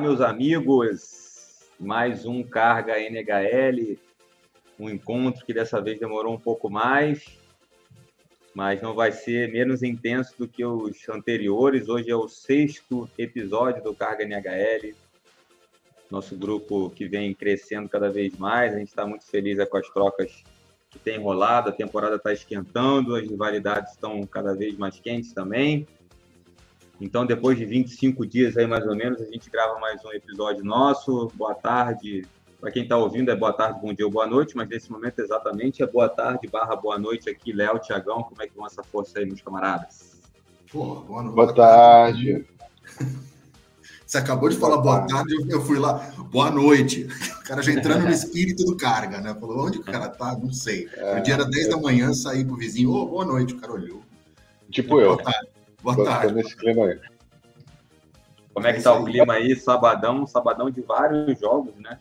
Meus amigos. Mais um Carga NHL, um encontro que dessa vez demorou um pouco mais, mas não vai ser menos intenso do que os anteriores. Hoje é o sexto episódio do Carga NHL. Nosso grupo que vem crescendo cada vez mais. A gente está muito feliz com as trocas que tem rolado. A temporada está esquentando, as rivalidades estão cada vez mais quentes também. Então, depois de 25 dias aí, mais ou menos, a gente grava mais um episódio nosso. Boa tarde. Para quem está ouvindo, é boa tarde, bom dia ou boa noite, mas nesse momento exatamente é boa tarde barra boa noite aqui, Léo, Tiagão. Como é que vão essa força aí, meus camaradas? Pô, boa, noite. boa tarde. Você acabou de falar boa tarde, eu fui lá, boa noite. O cara já entrando no espírito do carga, né? Falou, onde o cara tá? Não sei. É, no dia era 10 é. da manhã, saí pro vizinho, ô, oh, boa noite, o cara olhou. Tipo boa eu. Tarde. Boa Tô tarde. Nesse clima aí. Como é que tá o clima aí? Sabadão, sabadão de vários jogos, né?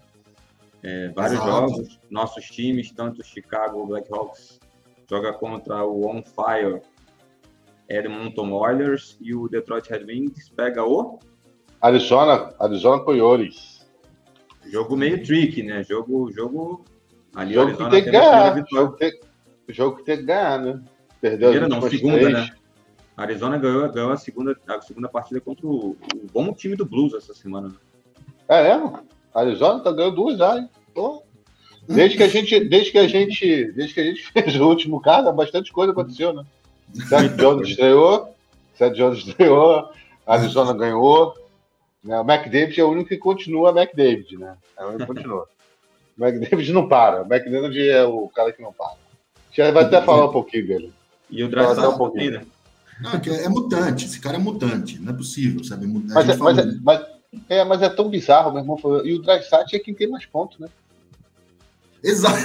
É, vários Exato. jogos. Nossos times, tanto o Chicago Blackhawks joga contra o On Fire Edmonton Oilers e o Detroit Red Wings pega o Arizona, Arizona Coyotes. Jogo meio tricky, né? Jogo, jogo ali jogo Arizona que tem que ganhar. Jogo que, jogo que tem que ganhar, né? Perdeu Primeira, não, segunda, três. né? A Arizona ganhou, ganhou a, segunda, a segunda partida contra o, o bom time do Blues essa semana. Né? É, é? A Arizona tá ganhando duas já, hein? Pô. Desde que a gente, desde que a gente, desde que a gente fez o último caso, bastante coisa aconteceu, né? Seth Jones estreou, Seth Jones estreou, Arizona ganhou, né? O McDavid é o único que continua McDavid, né? É o único que continua. O McDavid não para, o McDavid é o cara que não para. Já vai até falar um pouquinho dele. E o Dragão um pouquinho, né? Não, é, é, mutante, esse cara é mutante, não é possível, sabe? Mas é, mas, é, mas, é, mas é tão bizarro, meu irmão. E o Drysat é quem tem mais pontos, né? Exato.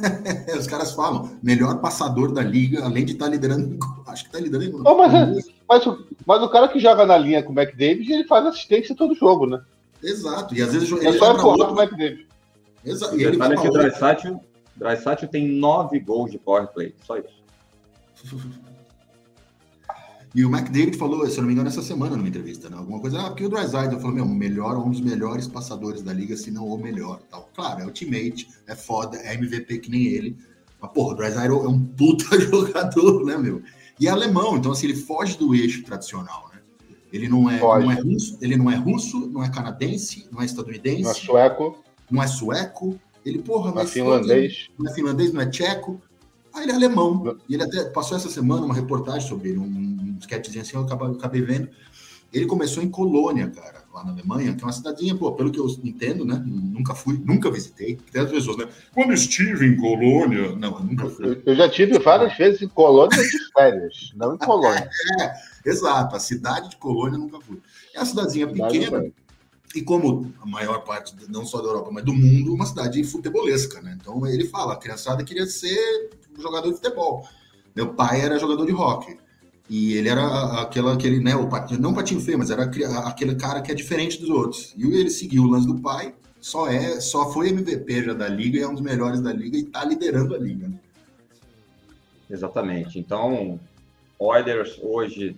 Os caras falam, melhor passador da liga, além de estar tá liderando. Acho que está liderando. Oh, mas, é, mas, o, mas o cara que joga na linha com o McDavid, ele faz assistência todo jogo, né? Exato. E às vezes ele é só empurrar o McDavid. Exato. E ele fala que o Drysat tem nove gols de power play, só isso. E o McDavid falou, se eu não me engano, essa semana numa entrevista, né? Alguma coisa, ah, porque o Drysdale falou, meu, melhor, um dos melhores passadores da liga, se não o melhor, tal. Claro, é o teammate, é foda, é MVP que nem ele. Mas, porra, o Drysdale é um puta jogador, né, meu? E é alemão, então, assim, ele foge do eixo tradicional, né? Ele não é, não é russo, ele não é russo, não é canadense, não é estadunidense. Não é sueco. Não é sueco. Ele, porra, não é finlandês. Não é finlandês, não é tcheco. Ah, ele é alemão. E ele até passou essa semana uma reportagem sobre ele, um um sketchzinho assim, eu acabei, eu acabei vendo. Ele começou em Colônia, cara, lá na Alemanha, que é uma cidadinha, pô, pelo que eu entendo, né? Nunca fui, nunca visitei. Tem as pessoas, né? Quando estive em Colônia. Não, eu nunca fui. Eu já tive várias vezes em Colônia de férias, não em Colônia. é, exato, a cidade de Colônia eu nunca fui. É uma cidadezinha pequena. E como a maior parte, não só da Europa, mas do mundo, uma cidade futebolesca, né? Então ele fala, a criançada queria ser jogador de futebol. Meu pai era jogador de hockey. E ele era aquela, aquele, né, o patinho, não patinho feio, mas era aquele cara que é diferente dos outros. E ele seguiu o lance do pai, só é, só foi MVP já da liga e é um dos melhores da liga e está liderando a liga. Né? Exatamente. Então, Oilers hoje,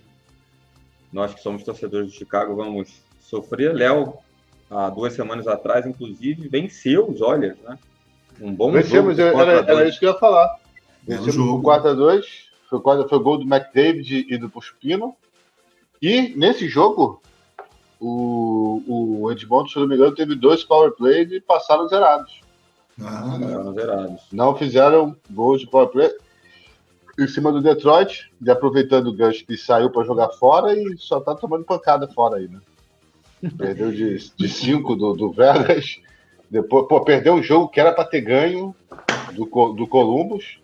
nós que somos torcedores de Chicago, vamos sofrer. Léo, há duas semanas atrás, inclusive, venceu os Oilers, né? Um bom Vencemos, jogo. Era, era isso que eu ia falar. Vencemos o 4x2 foi, foi gol do McDavid e do Puspino. E nesse jogo, o, o Edmonton, se não me engano, teve dois power plays e passaram zerados. Ah, não, zerados. Não fizeram gols de power play. Em cima do Detroit, e aproveitando o gancho que saiu para jogar fora e só tá tomando pancada fora aí, né? Perdeu de 5 do, do Vegas. Depois, pô, perdeu um jogo que era para ter ganho do, do Columbus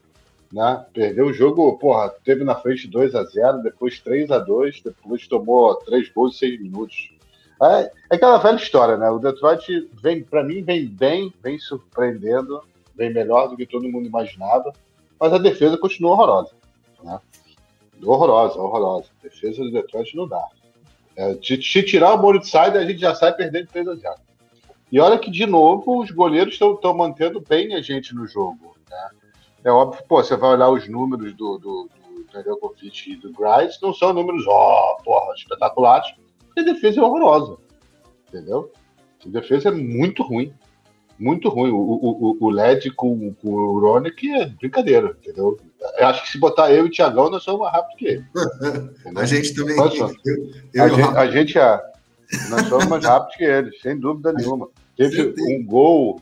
né? Perdeu o jogo, porra, teve na frente 2 a 0 depois 3 a 2 depois tomou 3 gols em 6 minutos. É, é, aquela velha história, né? O Detroit vem, para mim, vem bem, vem surpreendendo, vem melhor do que todo mundo imaginava, mas a defesa continua horrorosa, né? Horrorosa, horrorosa. A defesa do Detroit não dá. É, se, tirar o Moritz Seider, a gente já sai perdendo 3 a 0 E olha que, de novo, os goleiros estão mantendo bem a gente no jogo, né? É óbvio, pô, você vai olhar os números do, do, do e do Grice, não são números, ó, porra, espetaculares, porque a defesa é horrorosa. entendeu? A defesa é muito ruim. Muito ruim. O, o, o LED com, com o Ronick é brincadeira, entendeu? Eu acho que se botar eu e o Thiagão, nós somos mais rápidos que ele. a gente também. Eu, eu a, gente, a gente é. Nós somos mais rápidos que eles, sem dúvida nenhuma. Teve um gol,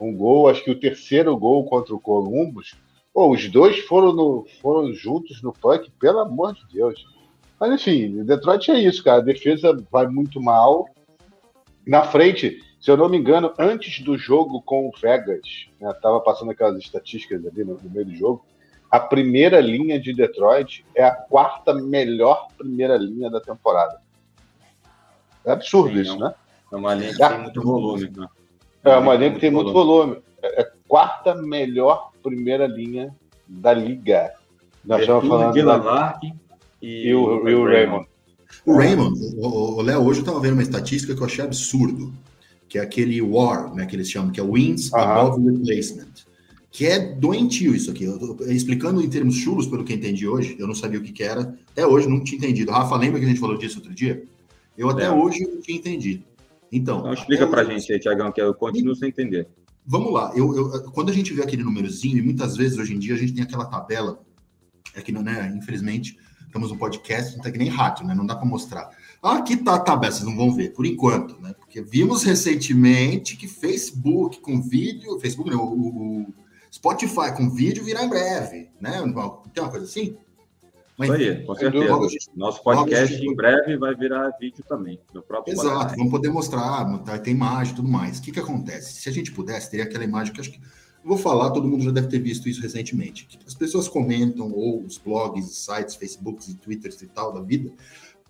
um gol, acho que o terceiro gol contra o Columbus. Pô, os dois foram, no, foram juntos no punk, pelo amor de Deus. Mas enfim, Detroit é isso, cara. A defesa vai muito mal. Na frente, se eu não me engano, antes do jogo com o Vegas, né, tava passando aquelas estatísticas ali no, no meio do jogo. A primeira linha de Detroit é a quarta melhor primeira linha da temporada. É absurdo Sim, isso, é né? É uma linha que é. tem muito volume. Né? É uma linha que tem muito volume. É a é quarta melhor primeira linha da liga. Nós estamos falando de da... e, e, o, e o Raymond. O Raymond, o Léo, hoje eu estava vendo uma estatística que eu achei absurdo, que é aquele WAR, né, que eles chamam, que é Wins Above Replacement, que é doentio isso aqui. Eu, explicando em termos chulos, pelo que entendi hoje, eu não sabia o que, que era, até hoje não tinha entendido. Rafa, lembra que a gente falou disso outro dia? Eu até é. hoje não tinha entendido. Então, então explica para a gente aí, Tiagão, que eu continuo sem entender. Vamos lá. Eu, eu, quando a gente vê aquele númerozinho, e muitas vezes hoje em dia a gente tem aquela tabela, é que, né, infelizmente, estamos no podcast, não tá que nem rádio, né? Não dá para mostrar. Aqui tá a tabela, vocês não vão ver, por enquanto, né? Porque vimos recentemente que Facebook com vídeo, Facebook não, o, o Spotify com vídeo virá em breve, né? Tem uma coisa assim? Mas, Isso aí, com certeza. Nosso podcast gente... em breve vai virar vídeo também. No próprio Exato, podcast. vamos poder mostrar, tá, tem imagem e tudo mais. O que, que acontece? Se a gente pudesse, teria aquela imagem que acho que. Vou falar, todo mundo já deve ter visto isso recentemente. As pessoas comentam, ou os blogs, sites, Facebooks e Twitters e tal da vida,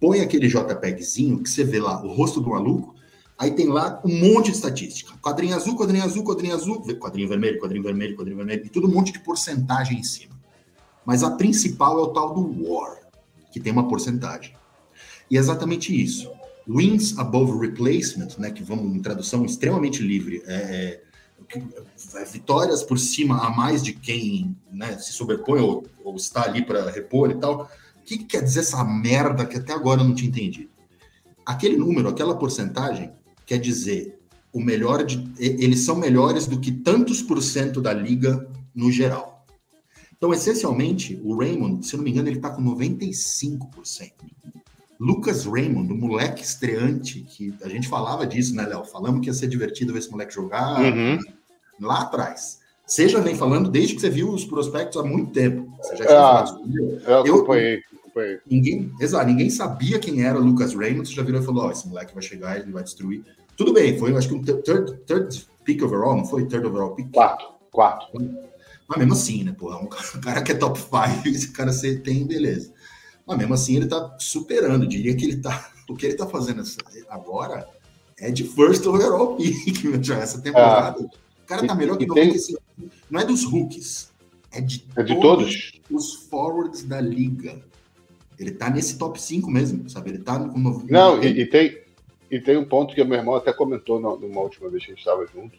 põe aquele JPEGzinho que você vê lá o rosto do maluco, aí tem lá um monte de estatística. Quadrinho azul, quadrinho azul, quadrinho azul, quadrinho vermelho, quadrinho vermelho, quadrinho vermelho, e tudo um monte de porcentagem em cima. Mas a principal é o tal do WAR, que tem uma porcentagem. E é exatamente isso. Wins above replacement, né, que vamos em tradução extremamente livre, é, é, é vitórias por cima a mais de quem né, se sobrepõe ou, ou está ali para repor e tal. O que, que quer dizer essa merda que até agora eu não tinha entendido? Aquele número, aquela porcentagem, quer dizer o melhor de, eles são melhores do que tantos por cento da liga no geral. Então, essencialmente, o Raymond, se eu não me engano, ele está com 95%. Lucas Raymond, o moleque estreante, que a gente falava disso, né, Léo? Falamos que ia ser divertido ver esse moleque jogar uhum. lá atrás. Seja vem falando desde que você viu os prospectos há muito tempo. Você já tinha ah, falado Eu acompanhei. Acompanhei. Ninguém, exato, ninguém sabia quem era o Lucas Raymond. Já virou e falou: oh, esse moleque vai chegar, ele vai destruir. Tudo bem, foi acho que um third, third pick overall, não foi? Third overall pick? Quarto, quarto. Mas mesmo assim, né, porra, um cara que é top 5, esse cara você tem, beleza. Mas mesmo assim, ele tá superando. Eu diria que ele tá. O que ele tá fazendo agora é de first overall pick, essa temporada. É. O cara tá melhor que 95. Tem... Não é dos rookies, é de, é de todos, todos, os forwards da liga. Ele tá nesse top 5 mesmo, sabe? Ele tá com. Não, e, e, tem, e tem um ponto que o meu irmão até comentou numa última vez que a gente estava junto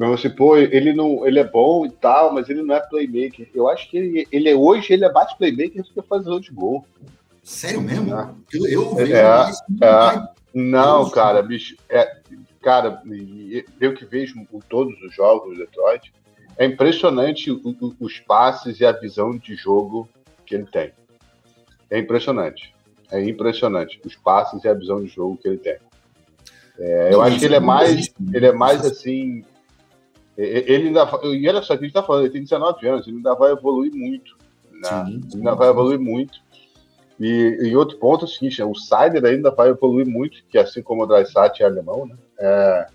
mas assim, pô, ele não, ele é bom e tal, mas ele não é playmaker. Eu acho que ele, ele é, hoje ele é bate playmaker do que fazedor de gol. Sério mesmo? É. Eu, eu vejo é, é, Não, cara, bicho, é, cara, eu que vejo todos os jogos do Detroit, é impressionante os passes e a visão de jogo que ele tem. É impressionante. É impressionante os passes e a visão de jogo que ele tem. É, eu acho que ele é mais, ele é mais assim, ele ainda. E olha só, que a gente está falando, ele tem 19 anos, ele ainda vai evoluir muito. Né? Sim, sim. Ainda vai evoluir muito. E, e outro ponto é o seguinte: o Sider ainda vai evoluir muito, que assim como o Dreisat é alemão, né? É,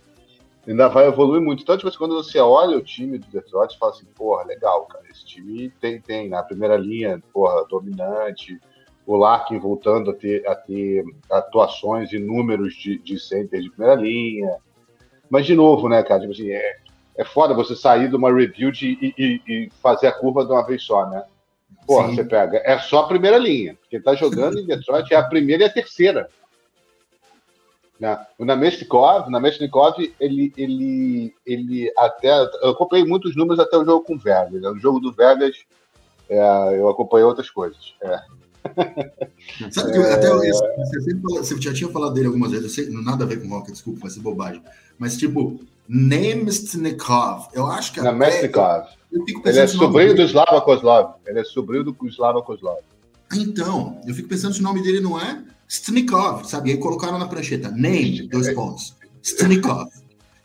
ainda vai evoluir muito. Então, tipo, assim, quando você olha o time do Detroit, você fala assim, porra, legal, cara. Esse time tem, tem na primeira linha, porra, dominante. O Larkin voltando a ter, a ter atuações e números de, de center de primeira linha. Mas, de novo, né, cara? Tipo assim, é, é foda você sair de uma review de, e, e, e, fazer a curva de uma vez só, né? Porra, Sim. você pega. É só a primeira linha. Quem tá jogando em Detroit é a primeira e a terceira. Né? O Namestnikov, Namestnikov, ele, ele, ele até. Eu acompanhei muitos números até o jogo com o Vegas. Né? No jogo do Vegas, é, eu acompanhei outras coisas. É. Sabe que até você, sempre, você já tinha falado dele algumas vezes, eu sei, nada a ver com rock, desculpa, vai ser bobagem. Mas tipo, Nemestnikov, eu acho que Nemestnikov. Ele é sobrinho do Slava Kozlov. Ele é sobrinho do Slava Kozlov. Então, eu fico pensando se o nome dele não é Stnikov, sabe? E aí colocaram na prancheta, name, dois pontos. Stnikov.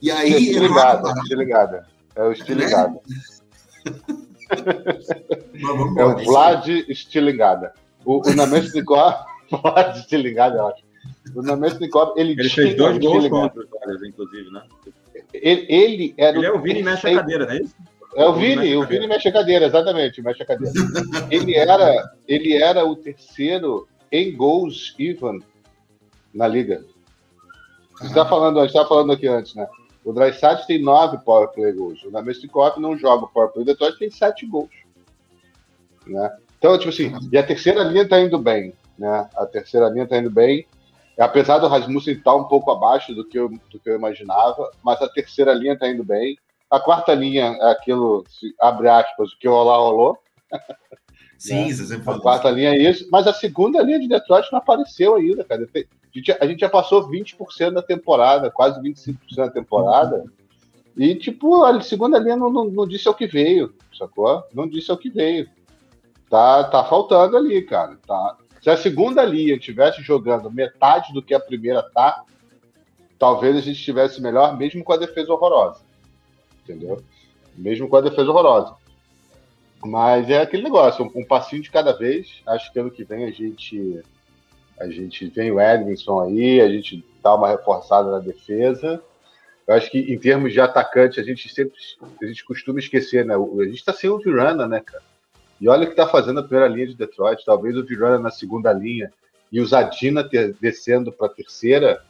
E aí. Estilingada, estilingada. É o estilingada. É, é o Vlad Estilingada. O, o Namestnikov, Vlad Estilingada, eu acho. O Namestnikov, ele, ele fez dois gols contra os inclusive, né? Ele, ele era ele é o Vini mexe a cadeira, não é isso? É o Vini, o Vini mexe a cadeira, exatamente, mexe a cadeira. ele, era, ele era o terceiro em gols even na liga. Você está falando, está falando aqui antes, né? O Drysdale tem nove power play gols. O Namestnikov não joga power play. O Detroit tem sete gols. Né? Então, tipo assim, e a terceira linha está indo bem. Né? A terceira linha está indo bem. Apesar do Rasmussen estar tá um pouco abaixo do que, eu, do que eu imaginava, mas a terceira linha está indo bem. A quarta linha é aquilo, abre aspas, o que rolar, rolou. Sim, né? você A quarta linha é isso, mas a segunda linha de Detroit não apareceu ainda, cara. A gente, a gente já passou 20% da temporada, quase 25% da temporada. E, tipo, a segunda linha não, não, não, disse o que veio, sacou? Não disse o que veio. Tá, tá faltando ali, cara. Tá. Se a segunda linha estivesse jogando metade do que a primeira tá, talvez a gente estivesse melhor, mesmo com a defesa horrorosa. Entendeu? Mesmo com a defesa horrorosa. Mas é aquele negócio, um, um, passinho de cada vez. Acho que ano que vem a gente a gente vem o Edmondson aí, a gente dá uma reforçada na defesa. Eu acho que em termos de atacante, a gente sempre a gente costuma esquecer, né? A gente tá sem o Virana, né, cara? E olha o que tá fazendo a primeira linha de Detroit. Talvez o Virana na segunda linha e o Zadina ter, descendo para a terceira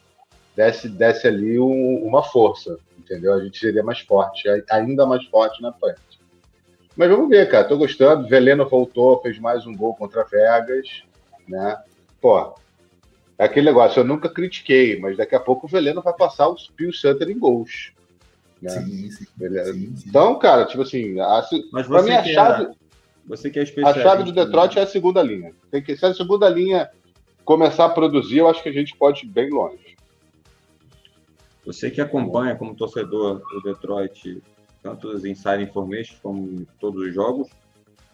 desse, desse ali um, uma força, entendeu? A gente seria mais forte, ainda mais forte na frente. Mas vamos ver, cara. Tô gostando. Veleno voltou, fez mais um gol contra Vegas, né? Pô, é aquele negócio. Eu nunca critiquei, mas daqui a pouco o Veleno vai passar o Pio Sutter em gols. Né? Sim, sim, sim, Então, cara, tipo assim, a, mas pra mim a chave, é, você que é a chave do Detroit né? é a segunda linha. Tem que, se a segunda linha começar a produzir, eu acho que a gente pode ir bem longe. Você que acompanha como torcedor do Detroit tanto os inside information como todos os jogos.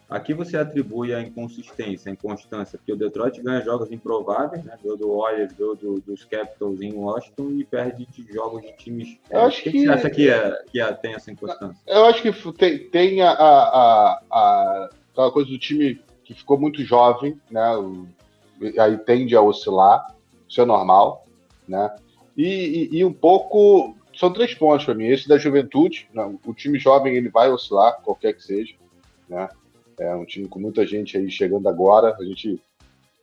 Aqui você atribui a inconsistência, a inconstância, porque o Detroit ganha jogos improváveis, né? Ganhou do Warriors, ganhou do, dos Capitals em Washington e perde de jogos de times. Eu acho que, que você acha que, é, que é, tem essa inconstância? Eu acho que tem, tem a, a, a, aquela coisa do time que ficou muito jovem, né? O, aí tende a oscilar, isso é normal, né? E, e, e um pouco são três pontos para mim. Esse da juventude, não, o time jovem ele vai oscilar, qualquer que seja, né? É um time com muita gente aí chegando agora. A gente,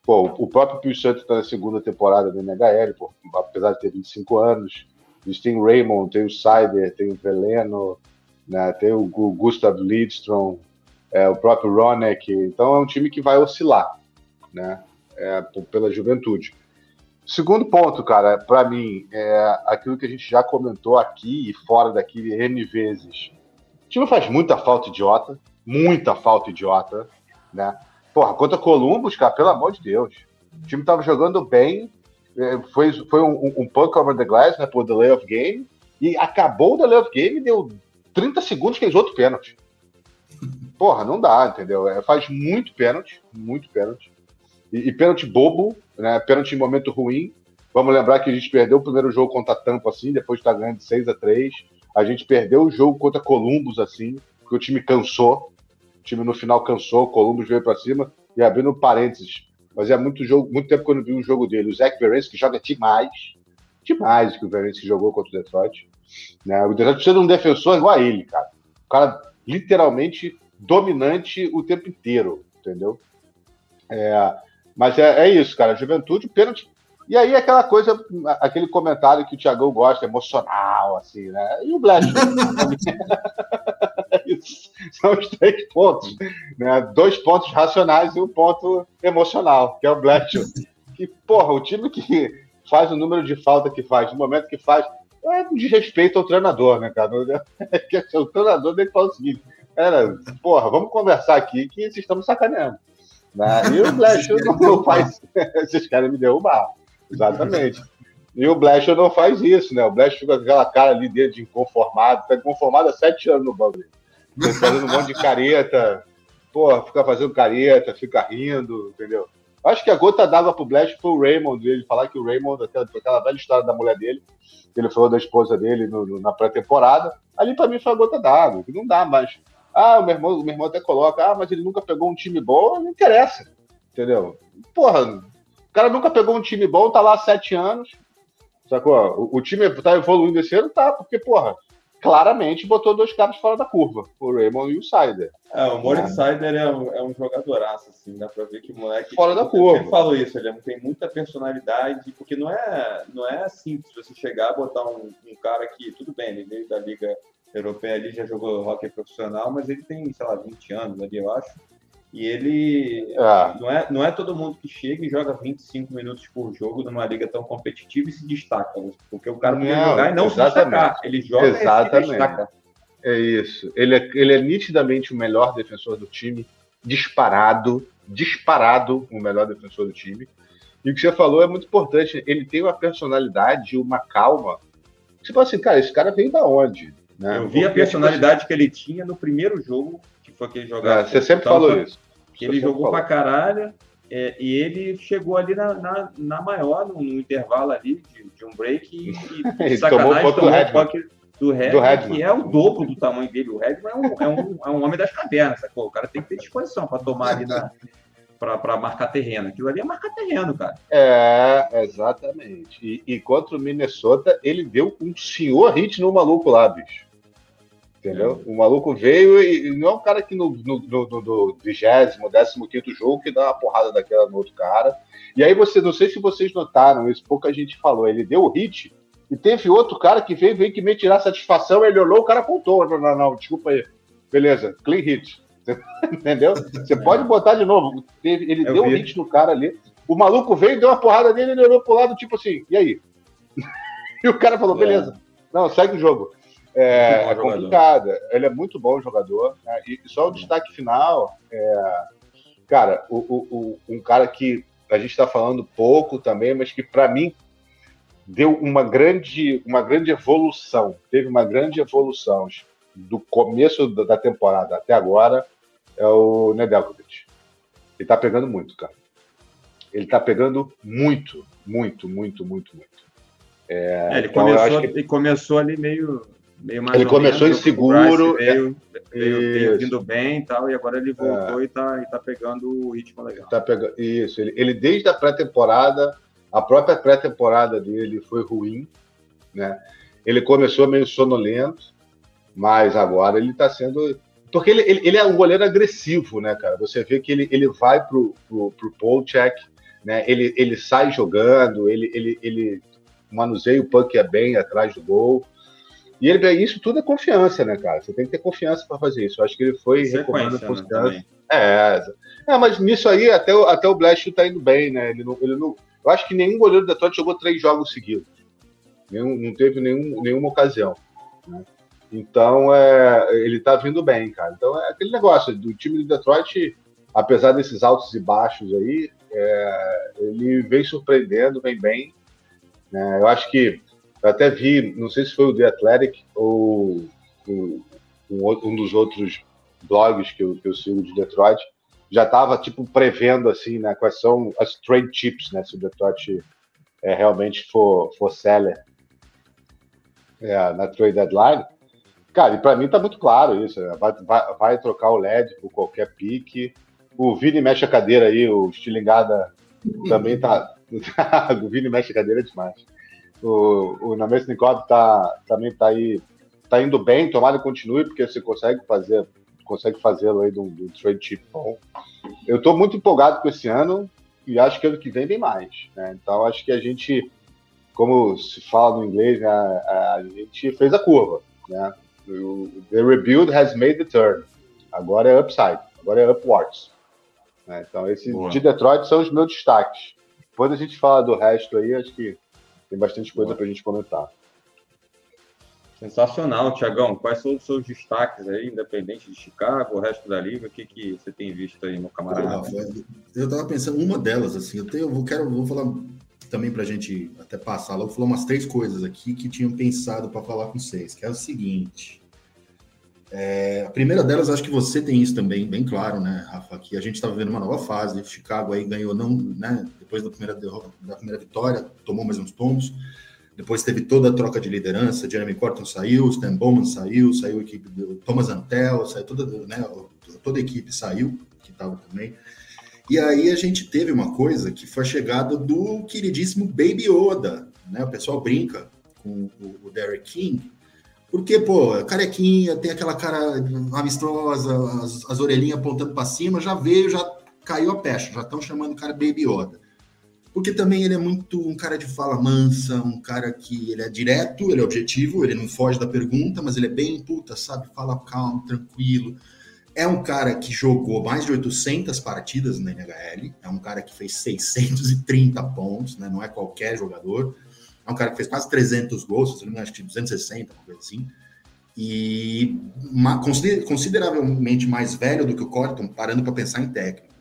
pô, o próprio Pio Santos está na segunda temporada da NHL, pô, apesar de ter 25 anos. Eles têm o Raymond, tem o Cyber, tem o Veleno, né? Tem o Gustav Lidstrom, é, o próprio Ronek. Então é um time que vai oscilar, né? É, pela juventude. Segundo ponto, cara, para mim, é aquilo que a gente já comentou aqui e fora daqui N vezes. O time faz muita falta idiota, muita falta idiota, né? Porra, contra Columbus, cara, pelo amor de Deus. O time tava jogando bem, é, foi, foi um, um puck over the glass, né, por delay of game, e acabou o delay of game e deu 30 segundos fez outro pênalti. Porra, não dá, entendeu? É, faz muito pênalti, muito pênalti. E, e pênalti bobo, né? Pênalti em momento ruim. Vamos lembrar que a gente perdeu o primeiro jogo contra Tampa assim, depois de estar ganhando de 6 a 3 A gente perdeu o jogo contra Columbus assim, porque o time cansou. Time no final cansou, o Columbus veio para cima e abrindo parênteses. Mas é muito jogo, muito tempo que eu não vi um jogo dele. O Zach Verens, que joga demais, demais que o Verens que jogou contra o Detroit. Né? O Detroit precisa de um defensor igual a ele, cara. O cara literalmente dominante o tempo inteiro, entendeu? É, mas é, é isso, cara. Juventude, pênalti. E aí aquela coisa, aquele comentário que o Thiagão gosta, emocional, assim, né? E o Blash. São os três pontos. Né? Dois pontos racionais e um ponto emocional, que é o Blash. Que, porra, o time que faz o número de falta que faz, no momento que faz, é de respeito ao treinador, né, cara? O treinador tem que falar o seguinte: era, porra, vamos conversar aqui que vocês estão sacaneando. Né? E o Blashill não faz. Esses caras me derrubar. Exatamente. E o Blashill não faz isso, né? O Blashill fica com aquela cara ali dentro de inconformado, tá inconformado há sete anos no bagulho. Fazendo um monte de careta, pô, fica fazendo careta, fica rindo, entendeu? Acho que a gota d'água pro Blash foi o Raymond, ele falar que o Raymond, aquela, aquela velha história da mulher dele, que ele falou da esposa dele no, no, na pré-temporada, ali para mim foi a gota d'água, que não dá mais. Ah, o meu, irmão, o meu irmão até coloca, ah, mas ele nunca pegou um time bom, não interessa, entendeu? Porra, o cara nunca pegou um time bom, tá lá há sete anos, sacou? O, o time tá evoluindo esse ano, tá, porque, porra, claramente botou dois caras fora da curva, o Raymond e o Sider. É, o Moritz Sider é um, é um jogadoraço, assim, dá pra ver que o moleque. Fora da curva. Eu falo isso, ele é, tem muita personalidade, porque não é, não é simples você chegar e botar um, um cara que, tudo bem, ele veio da Liga Europeia ali, já jogou hockey profissional, mas ele tem, sei lá, 20 anos ali, eu acho. E ele é. Não, é, não é todo mundo que chega e joga 25 minutos por jogo numa liga tão competitiva e se destaca. Porque o cara pode jogar e não exatamente. se destacar. Ele joga exatamente. e se destaca. É isso. Ele é, ele é nitidamente o melhor defensor do time, disparado, disparado o melhor defensor do time. E o que você falou é muito importante. Ele tem uma personalidade, uma calma. Tipo assim, cara, esse cara veio da onde? Né? Eu vi Porque, a personalidade que ele tinha no primeiro jogo, que jogava. É, você sempre falou isso. Que ele jogou pra caralho. É, e ele chegou ali na, na, na maior, no, no, intervalo ali de, de, um break e, e sacanagem tomou, tomou o puck do Redman, que é o dobro do tamanho dele. O Redman é um, é um, é um homem das cavernas, sacou? O cara tem que ter disposição para tomar ali na, para marcar terreno. Aquilo ali é marcar terreno, cara. É, exatamente. E, e contra o Minnesota, ele deu um senhor hit no maluco lá, bicho. Entendeu? É. O maluco veio e, e, não é um cara que no, no, no, no 20, 15 jogo que dá uma porrada daquela no outro cara. E aí você, não sei se vocês notaram, isso pouca gente falou, ele deu o hit e teve outro cara que veio, veio que me tirar satisfação, ele olhou, o cara apontou. Não, não, não, desculpa aí. Beleza, clean hit. Entendeu? Você pode botar de novo. Ele, ele deu vi. um hit no cara ali. O maluco veio, deu uma porrada nele, ele olhou pro lado, tipo assim, e aí? e o cara falou, é. beleza. Não, segue o jogo. É, é complicado. Ele é muito bom jogador. Né? E só o destaque final, é, cara, o, o, o, um cara que a gente está falando pouco também, mas que para mim deu uma grande, uma grande evolução. Teve uma grande evolução do começo da temporada até agora é o Nedeljkovic. Ele tá pegando muito, cara. Ele tá pegando muito, muito, muito, muito, muito. É, é, ele, então começou, que... ele começou ali meio meio mais ele começou menos, inseguro, veio, veio, vindo bem e tal, e agora ele voltou é. e, tá, e tá pegando o ritmo legal. Tá pegando, isso, ele, ele desde a pré-temporada, a própria pré-temporada dele foi ruim, né? Ele começou meio sonolento, mas agora ele tá sendo. Porque ele, ele, ele, é um goleiro agressivo, né, cara? Você vê que ele, ele vai pro, pro, pro pole check, né? Ele, ele sai jogando, ele, ele, ele manuseia o puck é bem atrás do gol. E ele, isso tudo é confiança, né, cara? Você tem que ter confiança para fazer isso. Eu acho que ele foi recuperando né, confiança. Né, é, é, mas nisso aí até o, até o Blash tá indo bem, né? Ele não, ele não, eu acho que nenhum goleiro do Detroit jogou três jogos seguidos. Nenhum, não teve nenhum, nenhuma ocasião. Né? Então, é, ele tá vindo bem, cara. Então, é aquele negócio do time do Detroit, apesar desses altos e baixos aí, é, ele vem surpreendendo, vem bem. Né? Eu acho que eu até vi, não sei se foi o The Athletic ou um, um dos outros blogs que eu, que eu sigo de Detroit, já estava tipo prevendo assim, né, quais são as trade chips, né, se o Detroit é, realmente for, for seller é, na trade deadline. Cara, e para mim tá muito claro isso. Né? Vai, vai, vai, trocar o LED por qualquer pique. O Vini mexe a cadeira aí, o Stilingada também tá. o Vini mexe a cadeira demais. O, o Namestnikov tá, também tá aí, tá indo bem, tomara que continue, porque você consegue fazer, consegue fazê-lo aí do, do trade chip bom. Eu estou muito empolgado com esse ano e acho que ano que vem vem mais. Né? Então acho que a gente, como se fala no inglês, né, a, a gente fez a curva. Né? O, the rebuild has made the turn. Agora é upside, agora é upwards. Né? Então esses Boa. de Detroit são os meus destaques. Depois a gente fala do resto aí, acho que tem bastante coisa para a gente comentar. Sensacional, Tiagão. Quais são os seus destaques aí, independente de Chicago, o resto da liga? O que, que você tem visto aí no camarada? Eu estava pensando, uma delas, assim, eu, tenho, eu quero, vou falar também para a gente até passar. Logo, falar umas três coisas aqui que tinham pensado para falar com vocês, que é o seguinte. É, a primeira delas, acho que você tem isso também bem claro, né, Rafa? Que a gente está vivendo uma nova fase. Chicago aí ganhou, não, né? Depois da primeira, da primeira vitória, tomou mais uns tombos. Depois teve toda a troca de liderança. Jeremy Corton saiu, Stan Bowman saiu, saiu a equipe do Thomas Antel, saiu toda, né, toda a equipe saiu, que estava também. E aí a gente teve uma coisa que foi a chegada do queridíssimo Baby Oda, né? O pessoal brinca com o Derek King, porque, pô, carequinha, tem aquela cara amistosa, as, as orelhinhas apontando para cima, já veio, já caiu a pecha, já estão chamando o cara Baby Yoda. Porque também ele é muito um cara de fala mansa, um cara que ele é direto, ele é objetivo, ele não foge da pergunta, mas ele é bem puta, sabe? Fala calmo, tranquilo. É um cara que jogou mais de 800 partidas na NHL, é um cara que fez 630 pontos, né? Não é qualquer jogador. É um cara que fez quase 300 gols, se não me engano, acho que 260, uma coisa assim. E uma, consideravelmente mais velho do que o Corton, parando para pensar em técnico.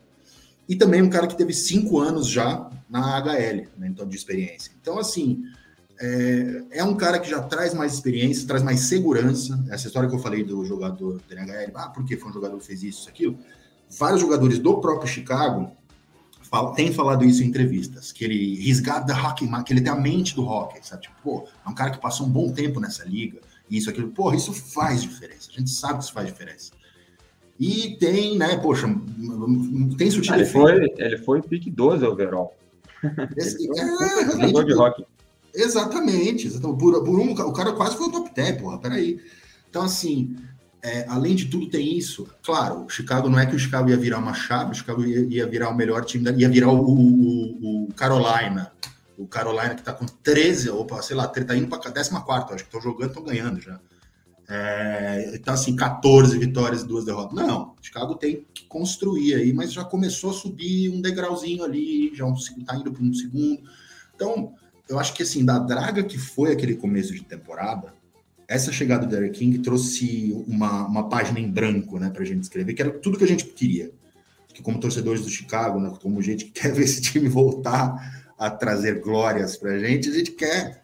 E também um cara que teve cinco anos já na HL, né, então, de experiência. Então, assim, é, é, um cara que já traz mais experiência, traz mais segurança. Essa história que eu falei do jogador da NHL, ah, por que foi um jogador que fez isso, isso, aquilo? Vários jogadores do próprio Chicago fala, tem falado isso em entrevistas, que ele risgado da hockey, que ele tem a mente do hockey, sabe? Tipo, pô, é um cara que passou um bom tempo nessa liga, isso, aquilo. Pô, isso faz diferença. A gente sabe que isso faz diferença. E tem, né, poxa, tem sutil ele foi Ele foi pique 12 overall. Esse, é, de hockey. Exatamente. exatamente. Por, por um, o cara quase foi o top 10, porra, peraí. Então, assim, é, além de tudo, tem isso. Claro, o Chicago não é que o Chicago ia virar uma chave, o Chicago ia, ia virar o melhor time, da, ia virar o, o, o Carolina. O Carolina que está com 13, opa, sei lá, tá indo para 14, acho que estão jogando, estão ganhando já. É, então, assim, 14 vitórias e duas derrotas. Não, Chicago tem que construir aí, mas já começou a subir um degrauzinho ali, já está indo para um segundo. Então, eu acho que, assim, da draga que foi aquele começo de temporada, essa chegada do Derek King trouxe uma, uma página em branco, né, para a gente escrever, que era tudo que a gente queria. Que como torcedores do Chicago, né, como gente que quer ver esse time voltar a trazer glórias para a gente, a gente quer,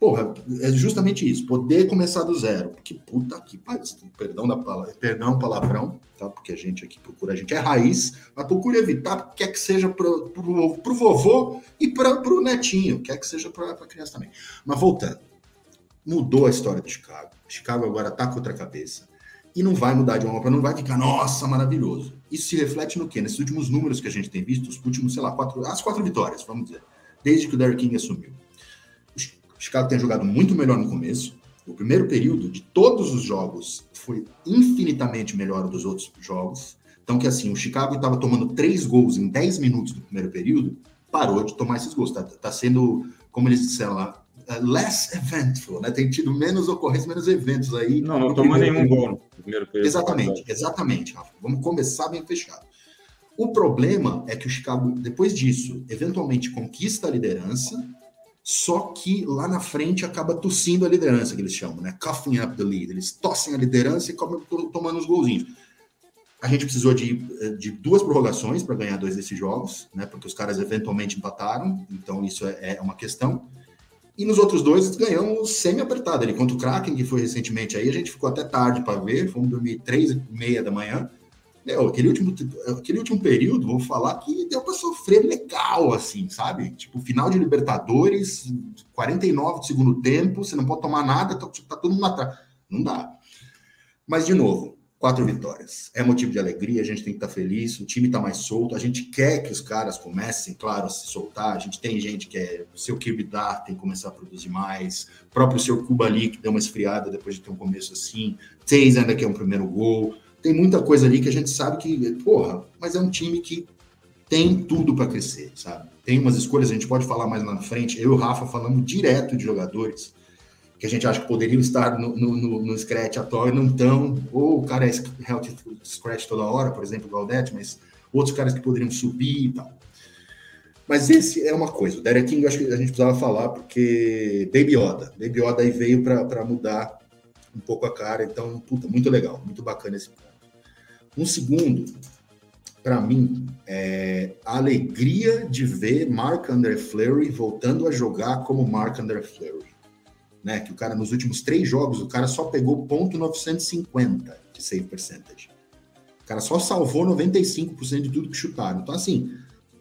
porra, é justamente isso, poder começar do zero. Porque puta que pariu, perdão da palavra, perdão palavrão, tá? Porque a gente aqui procura, a gente é raiz, mas procura evitar, quer que seja para o vovô e para o netinho, quer que seja para a criança também. Mas voltando mudou a história de Chicago. Chicago agora está com outra cabeça. E não vai mudar de uma para não vai ficar, nossa, maravilhoso. Isso se reflete no quê? Nesses últimos números que a gente tem visto, os últimos, sei lá, quatro, as quatro vitórias, vamos dizer, desde que o Derrick King assumiu. O Chicago tem jogado muito melhor no começo. O primeiro período de todos os jogos foi infinitamente melhor dos outros jogos. Então, que assim, o Chicago estava tomando três gols em 10 minutos do primeiro período, parou de tomar esses gols. Está tá sendo, como eles disseram lá, less eventful, né? Tem tido menos ocorrências, menos eventos aí. Não, não tomou nenhum gol no primeiro período. Exatamente, exatamente, Rafa. Vamos começar bem fechado. O problema é que o Chicago, depois disso, eventualmente conquista a liderança, só que lá na frente acaba tossindo a liderança, que eles chamam, né? Coughing up the lead. Eles tossem a liderança e acabam tomando os golzinhos. A gente precisou de, de duas prorrogações para ganhar dois desses jogos, né? Porque os caras eventualmente empataram, então isso é, é uma questão. E nos outros dois ganhamos semi-apertado. Ele contra o Kraken, que foi recentemente aí, a gente ficou até tarde para ver, fomos dormir três e meia da manhã. Meu, aquele, último, aquele último período, vou falar que deu para sofrer legal, assim, sabe? Tipo, final de Libertadores, 49 do segundo tempo, você não pode tomar nada, tá, tá todo mundo atrás. Não dá. Mas, de novo, quatro vitórias. É motivo de alegria, a gente tem que estar feliz, o time está mais solto, a gente quer que os caras comecem, claro, a se soltar, a gente tem gente que é, o seu Kirby Dar tem que começar a produzir mais, o próprio seu Cuba ali que deu uma esfriada depois de ter um começo assim, Tays ainda que é um primeiro gol, tem muita coisa ali que a gente sabe que, porra, mas é um time que tem tudo para crescer, sabe? Tem umas escolhas, a gente pode falar mais lá na frente, eu e o Rafa falamos direto de jogadores, que a gente acha que poderiam estar no, no, no, Scratch atual e não estão, ou o cara é health Scratch toda hora, por exemplo, o Galdete, mas outros caras que poderiam subir e tal. Mas esse é uma coisa. O Derek King, eu acho que a gente precisava falar, porque Baby Yoda. Baby Yoda aí veio para mudar um pouco a cara. Então, puta, muito legal, muito bacana esse ponto. Um segundo, para mim, é a alegria de ver Mark André Fleury voltando a jogar como Mark André Fleury. Né? Que o cara, nos últimos três jogos, o cara só pegou ponto 950 de save percentage. O cara só salvou 95% de tudo que chutaram. Então, assim,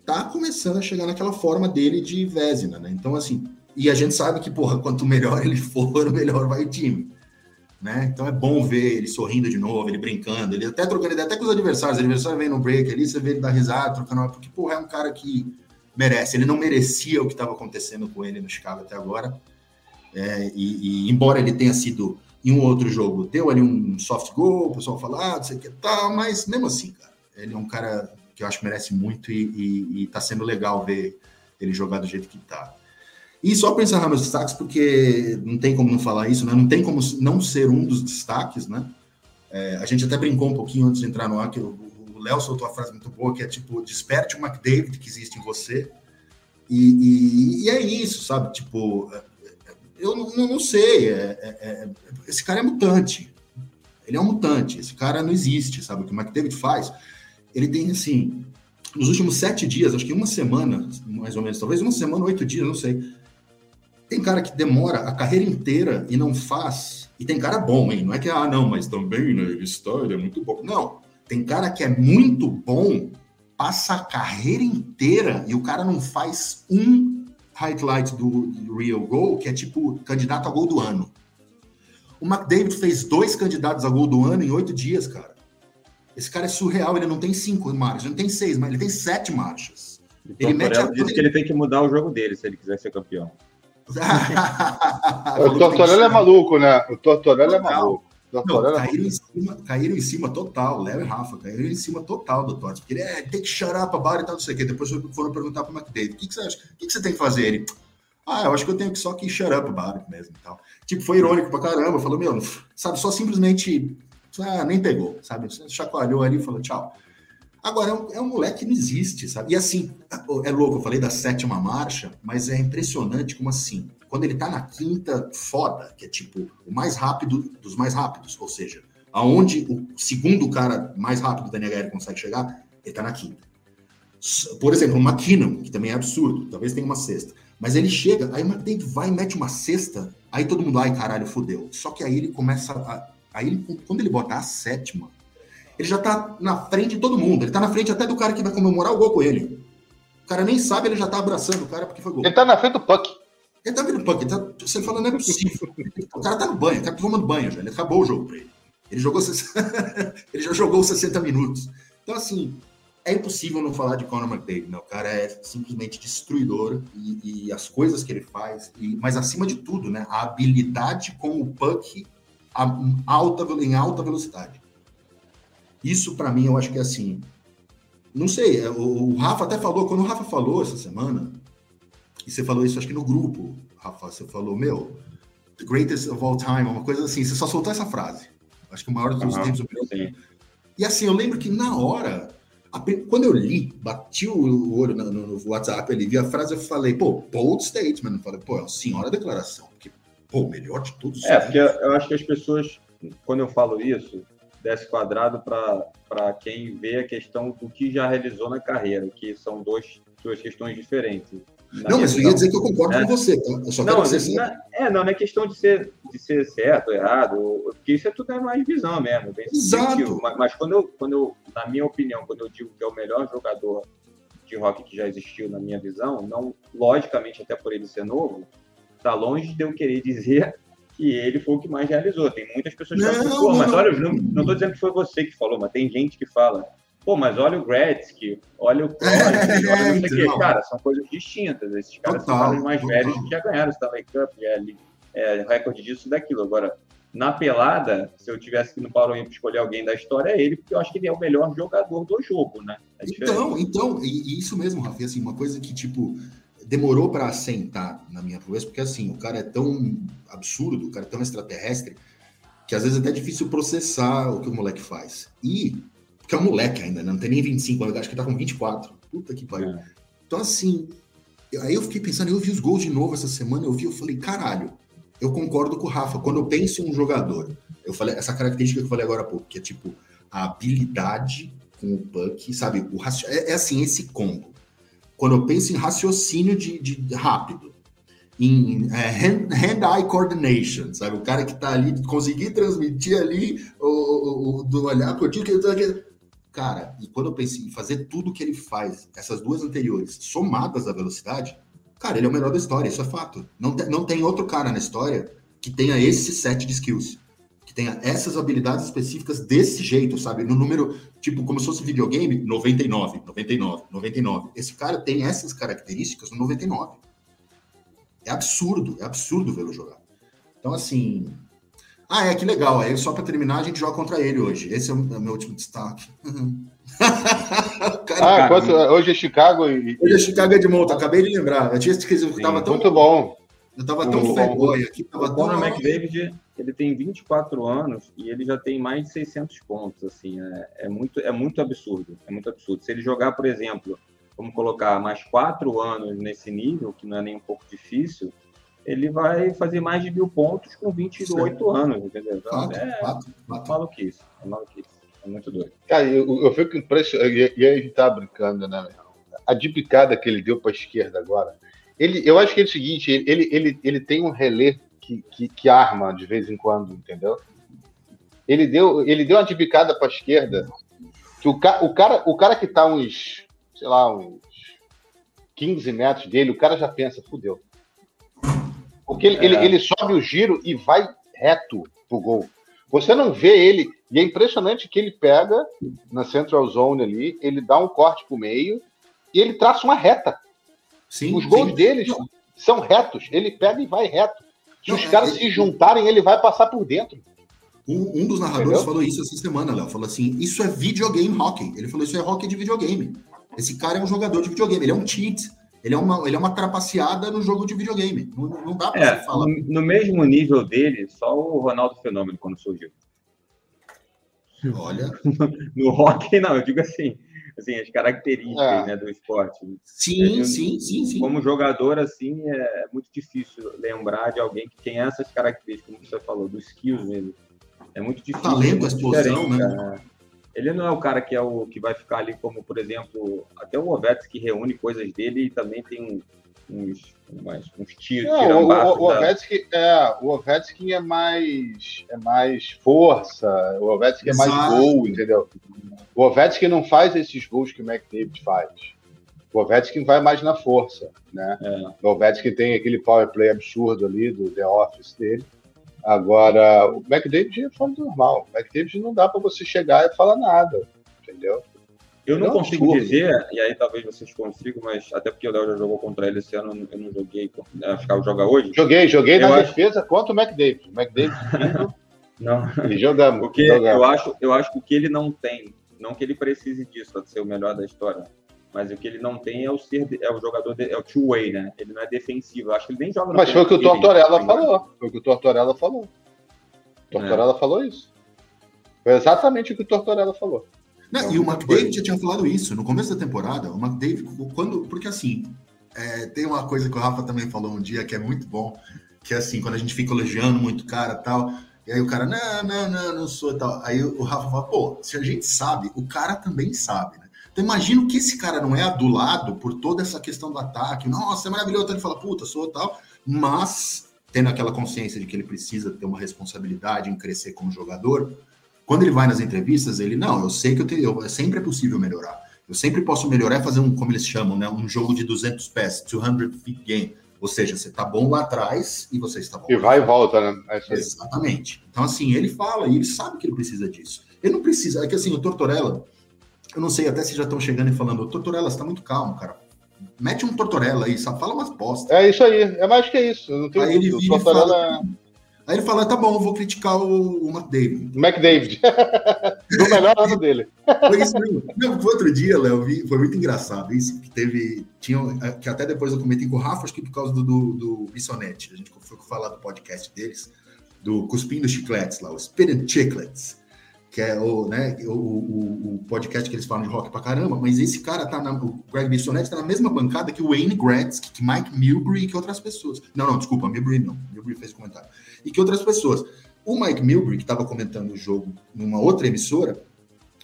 tá começando a chegar naquela forma dele de Vesina, né? Então, assim, e a gente sabe que, porra, quanto melhor ele for, melhor vai o time. Né? Então é bom ver ele sorrindo de novo, ele brincando, ele até trocando ideia, até com os adversários. O adversário vem no break ali, você vê ele dar risada, trocando, porque, porra, é um cara que merece. Ele não merecia o que estava acontecendo com ele no Chicago até agora. É, e, e, embora ele tenha sido em um outro jogo, deu ali um soft goal, o pessoal fala, ah, não sei o que tal, mas mesmo assim, cara, ele é um cara que eu acho que merece muito e, e, e tá sendo legal ver ele jogar do jeito que tá. E só para encerrar meus destaques, porque não tem como não falar isso, né? Não tem como não ser um dos destaques, né? É, a gente até brincou um pouquinho antes de entrar no ar, que o Léo soltou uma frase muito boa, que é tipo, desperte o McDavid que existe em você. E, e, e é isso, sabe? Tipo, eu não, não sei. É, é, é, esse cara é mutante. Ele é um mutante. Esse cara não existe, sabe? O que o McDavid faz, ele tem assim. Nos últimos sete dias, acho que uma semana, mais ou menos, talvez uma semana, oito dias, não sei tem cara que demora a carreira inteira e não faz. E tem cara bom, hein? Não é que, ah, não, mas também, né? História é muito bom. Não. Tem cara que é muito bom, passa a carreira inteira e o cara não faz um highlight do Real Goal, que é tipo candidato a gol do ano. O McDavid fez dois candidatos a gol do ano em oito dias, cara. Esse cara é surreal, ele não tem cinco marchas, não tem seis, mas ele tem sete marchas. Então, ele mete a... disse que ele tem que mudar o jogo dele se ele quiser ser campeão. o Tortorella é maluco, né? O Tortorella é maluco. Não, caíram, em cima, caíram em cima total, Léo e Rafa, caíram em cima total do Tots, porque ele é, tem que chorar para bar e tal, não sei o quê. Depois foram perguntar para o McDavid: o que, que, você acha? O que, que, você tem que fazer? Ele, ah, eu acho que eu tenho que só que shut up bar mesmo e tal. Tipo, foi irônico pra caramba, falou, meu, sabe, só simplesmente, ah, nem pegou, sabe? Chacoalhou ali e falou, tchau. Agora, é um, é um, moleque que não existe, sabe? E assim, é louco, eu falei da sétima marcha, mas é impressionante como assim, quando ele tá na quinta foda, que é tipo o mais rápido dos mais rápidos, ou seja, aonde o segundo cara mais rápido da NHL consegue chegar, ele tá na quinta. Por exemplo, o McKinnon, que também é absurdo, talvez tenha uma sexta. Mas ele chega, aí o McDavid vai e mete uma cesta, aí todo mundo, ai caralho, fodeu. Só que aí ele começa a. Aí ele, quando ele bota a sétima, ele já tá na frente de todo mundo. Ele tá na frente até do cara que vai comemorar o gol com ele. O cara nem sabe, ele já tá abraçando o cara porque foi gol. Ele tá na frente do puck. Ele tá vendo puck. Ele tá, você fala, não é possível. o cara tá no banho, o cara tá tomando banho já. Ele acabou o jogo pra ele. Ele, jogou, ele já jogou 60 minutos. Então, assim, é impossível não falar de Conor McDavid. Né? O cara é simplesmente destruidor e, e as coisas que ele faz, e, mas acima de tudo, né, a habilidade com o puck a, alta, em alta velocidade. Isso, para mim, eu acho que é assim. Não sei, é, o, o Rafa até falou, quando o Rafa falou essa semana, e você falou isso, acho que no grupo, Rafa, você falou, meu, the greatest of all time, uma coisa assim, você só soltou essa frase. Acho que o maior dos tempos. E assim, eu lembro que na hora, quando eu li, bati o olho no, no, WhatsApp ali, vi a frase, eu falei, pô, bold statement. Eu falei, pô, é uma senhora declaração. Porque, pô, o melhor de todos. É, porque eu acho que as pessoas, quando eu falo isso, desce quadrado para quem vê a questão do que já realizou na carreira, que são dois, duas questões diferentes. Não, mas eu ia dizer que eu concordo é. com você, tá? Eu só não, dizer não, é, não, não é questão de ser, de ser certo ou errado, porque isso é tudo é mais visão mesmo. Exato. Mas, mas, quando, eu, quando eu, na minha opinião, quando eu digo que é o melhor jogador de rock que já existiu na minha visão, não, logicamente, até por ele ser novo, tá longe de eu querer dizer que ele foi o que mais realizou. Tem muitas pessoas que falam, pô, mas olha, não, não tô dizendo que foi você que falou, mas tem gente que fala, pô, mas olha o Gretzky, olha o Crosby, é, olha então. Cara, são coisas distintas. Esses caras total, são os mais total. velhos que já ganharam o Stanley Cup, é, é recorde disso e daquilo. Agora, na pelada, se eu tivesse que no Paulo Olímpico escolher alguém da história, é ele, porque eu acho que ele é o melhor jogador do jogo, né? É então, então, e, isso mesmo, Rafa, assim, uma coisa que, tipo, demorou para assentar na minha cabeça, porque assim, o cara é tão absurdo, o cara é tão extraterrestre, que às vezes é até difícil processar o que o moleque faz. E, porque é um moleque ainda, né? não tem nem 25 anos, acho que tá com 24. Puta que pariu. É. Então, assim, aí eu fiquei pensando, eu vi os gols de novo essa semana, eu vi, eu falei, caralho, eu concordo com o Rafa. Quando eu penso em um jogador, eu falei essa característica que eu falei agora há pouco, que é tipo a habilidade com o puck, sabe? O raci... é, é, assim, esse combo. Quando eu penso em raciocínio de, de rápido, em é, hand-eye coordination, sabe? O cara que tá ali, conseguir transmitir ali o, o, o do olhar curtinho, que Cara, e quando eu penso em fazer tudo que ele faz, essas duas anteriores, somadas à velocidade, cara, ele é o melhor da história, isso é fato. Não, te, não tem outro cara na história que tenha esse set de skills que tenha essas habilidades específicas desse jeito, sabe? No número, tipo, como se fosse videogame, 99, 99, 99. Esse cara tem essas características no 99. É absurdo, é absurdo vê-lo jogar. Então, assim. Ah, é que legal. Aí, só para terminar, a gente joga contra ele hoje. Esse é o meu último destaque. cara, ah, quanto, hoje é Chicago e. Hoje é Chicago de monta, acabei de lembrar. Eu tinha esquecido que tava tão. Muito bom. Eu tava tão fanboy aqui. Tava o Conor McDavid, ele tem 24 anos e ele já tem mais de 600 pontos, assim, é, é, muito, é muito absurdo, é muito absurdo. Se ele jogar, por exemplo, vamos colocar mais quatro anos nesse nível, que não é nem um pouco difícil, ele vai fazer mais de mil pontos com 28 Sim. anos, entendeu? Então, quatro, é quatro, quatro. maluquice, é maluquice, é muito doido. Cara, eu, eu fico impressionado, e, e aí a gente tá brincando, né, a dipicada que ele deu para a esquerda agora, ele, eu acho que é o seguinte, ele, ele, ele tem um relé que, que, que arma de vez em quando, entendeu? Ele deu, ele deu uma tibicada para a esquerda que o, ca, o, cara, o cara que está uns, sei lá, uns 15 metros dele, o cara já pensa, fudeu. Porque ele, é. ele, ele sobe o giro e vai reto pro gol. Você não vê ele, e é impressionante que ele pega na central zone ali, ele dá um corte pro meio e ele traça uma reta. Sim, os gols sim. deles são retos. Ele pega e vai reto. Se os caras é, se juntarem, ele vai passar por dentro. Um, um dos narradores Entendeu? falou isso essa semana, Léo. Falou assim: isso é videogame hockey. Ele falou: isso é hockey de videogame. Esse cara é um jogador de videogame, ele é um cheat. Ele é uma, ele é uma trapaceada no jogo de videogame. Não, não dá pra é, você falar. No, no mesmo nível dele, só o Ronaldo Fenômeno quando surgiu. Olha. no hockey, não, eu digo assim assim, as características é. né, do esporte. Sim, sim, sim, sim. Como jogador, assim, é muito difícil lembrar de alguém que tem essas características, como você falou, dos skills mesmo. É muito difícil. Talento, a explosão, né? Ele não é o cara que é o que vai ficar ali como, por exemplo, até o Ovets que reúne coisas dele e também tem uns, mais, uns tiros. Não, o, o, o, Ovetsky, é, o Ovetsky é mais, é mais força, o Ovetsky é mais gol, entendeu? O Ovechkin não faz esses gols que o McDavid faz. O Ovechkin vai mais na força, né? É. O Ovechkin tem aquele power play absurdo ali do The Office dele. Agora, o McDavid é fora do normal. O McDavid não dá para você chegar e falar nada, entendeu? Eu não, não consigo absurdo. dizer, e aí talvez vocês consigam, mas até porque o Léo já jogou contra ele esse ano, eu não joguei, acho que joga hoje. Joguei, joguei eu na acho... defesa contra o McDavid. O McDavid não. E jogamos. Porque jogamos. eu acho, eu acho que o que ele não tem não que ele precise disso para ser o melhor da história, mas o que ele não tem é o ser é o jogador de, é o two way, né? Ele não é defensivo. Eu acho que ele nem joga. Mas foi o que o Tortorella falou. Foi o que o Tortorella falou. O Tortorella é. falou isso. Foi exatamente o que o Tortorella falou. Não, então, e o McDavid já tinha falado isso no começo da temporada. O McDavid, quando, porque assim, é, tem uma coisa que o Rafa também falou um dia que é muito bom, que é assim, quando a gente fica elogiando muito o cara tal, e aí o cara, não, não, não, não sou tal. Aí o Rafa fala, pô, se a gente sabe, o cara também sabe? Então imagino que esse cara não é adulado por toda essa questão do ataque. Nossa, é maravilhoso. Então ele fala, puta, sou tal. Mas, tendo aquela consciência de que ele precisa ter uma responsabilidade em crescer como jogador, quando ele vai nas entrevistas, ele, não, eu sei que eu tenho, eu, sempre é possível melhorar. Eu sempre posso melhorar e fazer um, como eles chamam, né? Um jogo de 200 pés, 200 feet game ou seja, você está bom lá atrás e você está bom. E vai e volta, né? É Exatamente. Então, assim, ele fala e ele sabe que ele precisa disso. Ele não precisa. É que assim, o Tortorella, eu não sei até se já estão chegando e falando, Tortorella, você está muito calmo, cara. Mete um Tortorella aí, só fala umas postas. É isso aí, é mais que isso. Não tem aí ele o Tortorella. Fala, Aí ele fala, tá bom, vou criticar o, o McDavid. McDavid. Do melhor ano dele. Foi isso mesmo. Outro dia, Léo, foi muito engraçado isso, que teve, tinha, que até depois eu comentei com o Rafa, acho que por causa do, do, do Bissonete, a gente foi falar do podcast deles, do Cuspindo Chicletes lá, o Spitting Chiclets. Que é o, né, o, o, o, podcast que eles falam de rock pra caramba, mas esse cara tá na, o Greg Bissonetti tá na mesma bancada que o Wayne Gretzky, que Mike Milbury e que outras pessoas. Não, não, desculpa, Milbury não, Milbury fez comentário. E que outras pessoas. O Mike Milbury, que estava comentando o jogo numa outra emissora,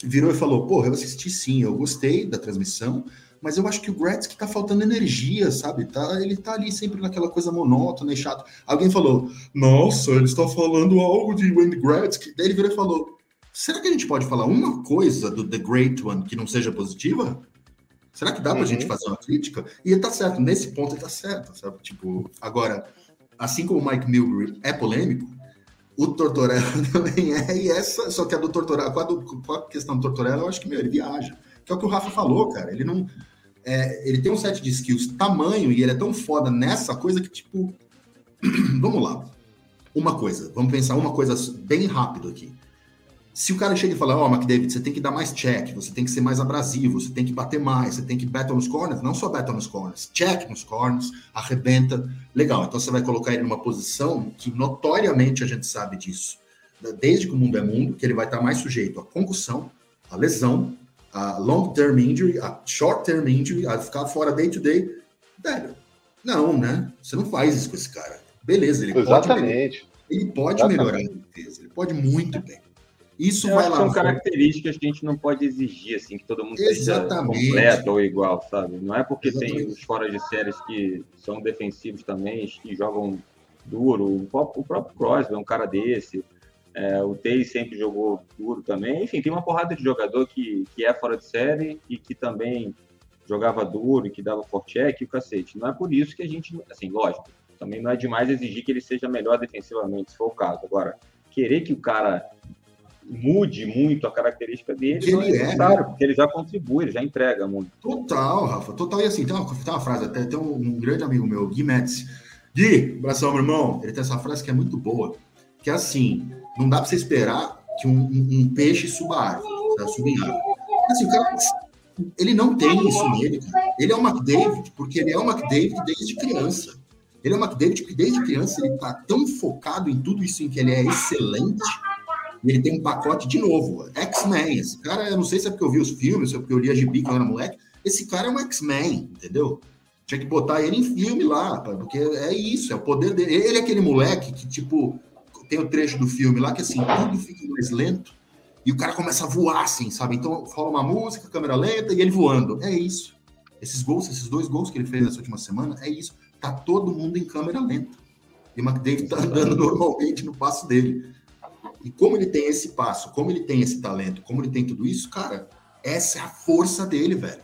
virou e falou, porra, eu assisti sim, eu gostei da transmissão, mas eu acho que o Gretzky tá faltando energia, sabe? Tá, ele tá ali sempre naquela coisa monótona e chato. Alguém falou, nossa, ele está falando algo de Wayne Gretzky. Daí ele virou e falou, será que a gente pode falar uma coisa do The Great One que não seja positiva? Será que dá pra uhum. gente fazer uma crítica? E ele tá certo, nesse ponto ele tá certo, sabe? Tipo, agora, assim como o Mike Milbury é polêmico, o Tortorella também é, e essa, só que a do Tortorella, com a, do, com a questão do Tortorella, eu acho que, meu, ele viaja. Que é o que o Rafa falou, cara. Ele não. É, ele tem um set de skills tamanho e ele é tão foda nessa coisa que, tipo. vamos lá. Uma coisa, vamos pensar uma coisa bem rápido aqui. Se o cara chega e fala, ó, oh, McDavid, você tem que dar mais check, você tem que ser mais abrasivo, você tem que bater mais, você tem que battle nos corners, não só battle nos corners, check nos corners, arrebenta. Legal, então você vai colocar ele numa posição que notoriamente a gente sabe disso, desde que o mundo é mundo, que ele vai estar mais sujeito à concussão, à lesão, a long-term injury, a short-term injury, a ficar fora day-to-day, velho, não, né? Você não faz isso com esse cara. Beleza, ele Exatamente. pode, ele pode Exatamente. melhorar a defesa, ele pode muito bem. Isso Eu vai lá. São características que a gente não pode exigir, assim, que todo mundo Exatamente. seja completo ou igual, sabe? Não é porque Exatamente. tem os fora de séries que são defensivos também, que jogam duro. O próprio Crosby é um cara desse. É, o Tei sempre jogou duro também. Enfim, tem uma porrada de jogador que, que é fora de série e que também jogava duro e que dava forcheck e o cacete. Não é por isso que a gente, assim, lógico, também não é demais exigir que ele seja melhor defensivamente, se for o caso. Agora, querer que o cara mude muito a característica dele que não é né? porque ele já contribui, ele já entrega muito. Total, Rafa, total. E assim, tem uma, tem uma frase, até tem um, grande amigo meu, Gui Metz. Gui, abração, meu irmão. Ele tem essa frase que é muito boa, que é assim, não dá para você esperar que um, um, um peixe suba a árvore, tá? suba em árvore. Assim, o cara, ele não tem isso nele, cara. Ele é o McDavid, porque ele é o McDavid desde criança. Ele é o McDavid porque desde criança ele tá tão focado em tudo isso em que ele é excelente, ele tem um pacote de novo, X-Men. Esse cara, eu não sei se é porque eu vi os filmes, se é porque eu li a gibi quando eu era moleque, esse cara é um X-Men, entendeu? Tinha que botar ele em filme lá, porque é isso, é o poder dele. Ele é aquele moleque que, tipo, tem o trecho do filme lá que assim, tudo fica mais lento e o cara começa a voar assim, sabe? Então fala uma música, câmera lenta e ele voando. É isso. Esses gols, esses dois gols que ele fez nessa última semana, é isso. Tá todo mundo em câmera lenta. E o McDavid tá andando normalmente no passo dele. E como ele tem esse passo, como ele tem esse talento, como ele tem tudo isso, cara, essa é a força dele, velho.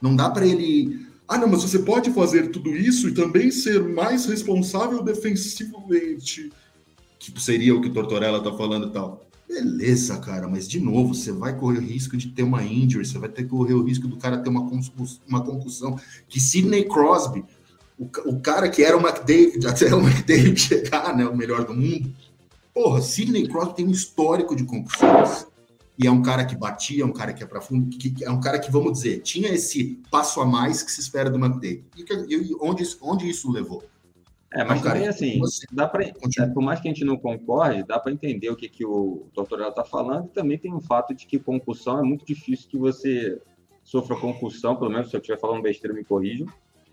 Não dá para ele. Ah, não, mas você pode fazer tudo isso e também ser mais responsável defensivamente que seria o que o Tortorella tá falando e tal. Beleza, cara, mas de novo, você vai correr o risco de ter uma injury, você vai ter que correr o risco do cara ter uma, uma concussão. Que Sidney Crosby, o, o cara que era o McDavid, até o McDavid chegar, né, o melhor do mundo. Porra, Sidney Crosby tem um histórico de concussões. E é um cara que batia, é um cara que é para fundo, que, é um cara que, vamos dizer, tinha esse passo a mais que se espera do McDavid. E, e onde, onde isso levou? É, mas também assim, dá para, é, por mais que a gente não concorde, dá para entender o que, que o doutor está falando. E também tem o fato de que concussão é muito difícil que você sofra concussão, pelo menos se eu estiver falando besteira, me corrijam.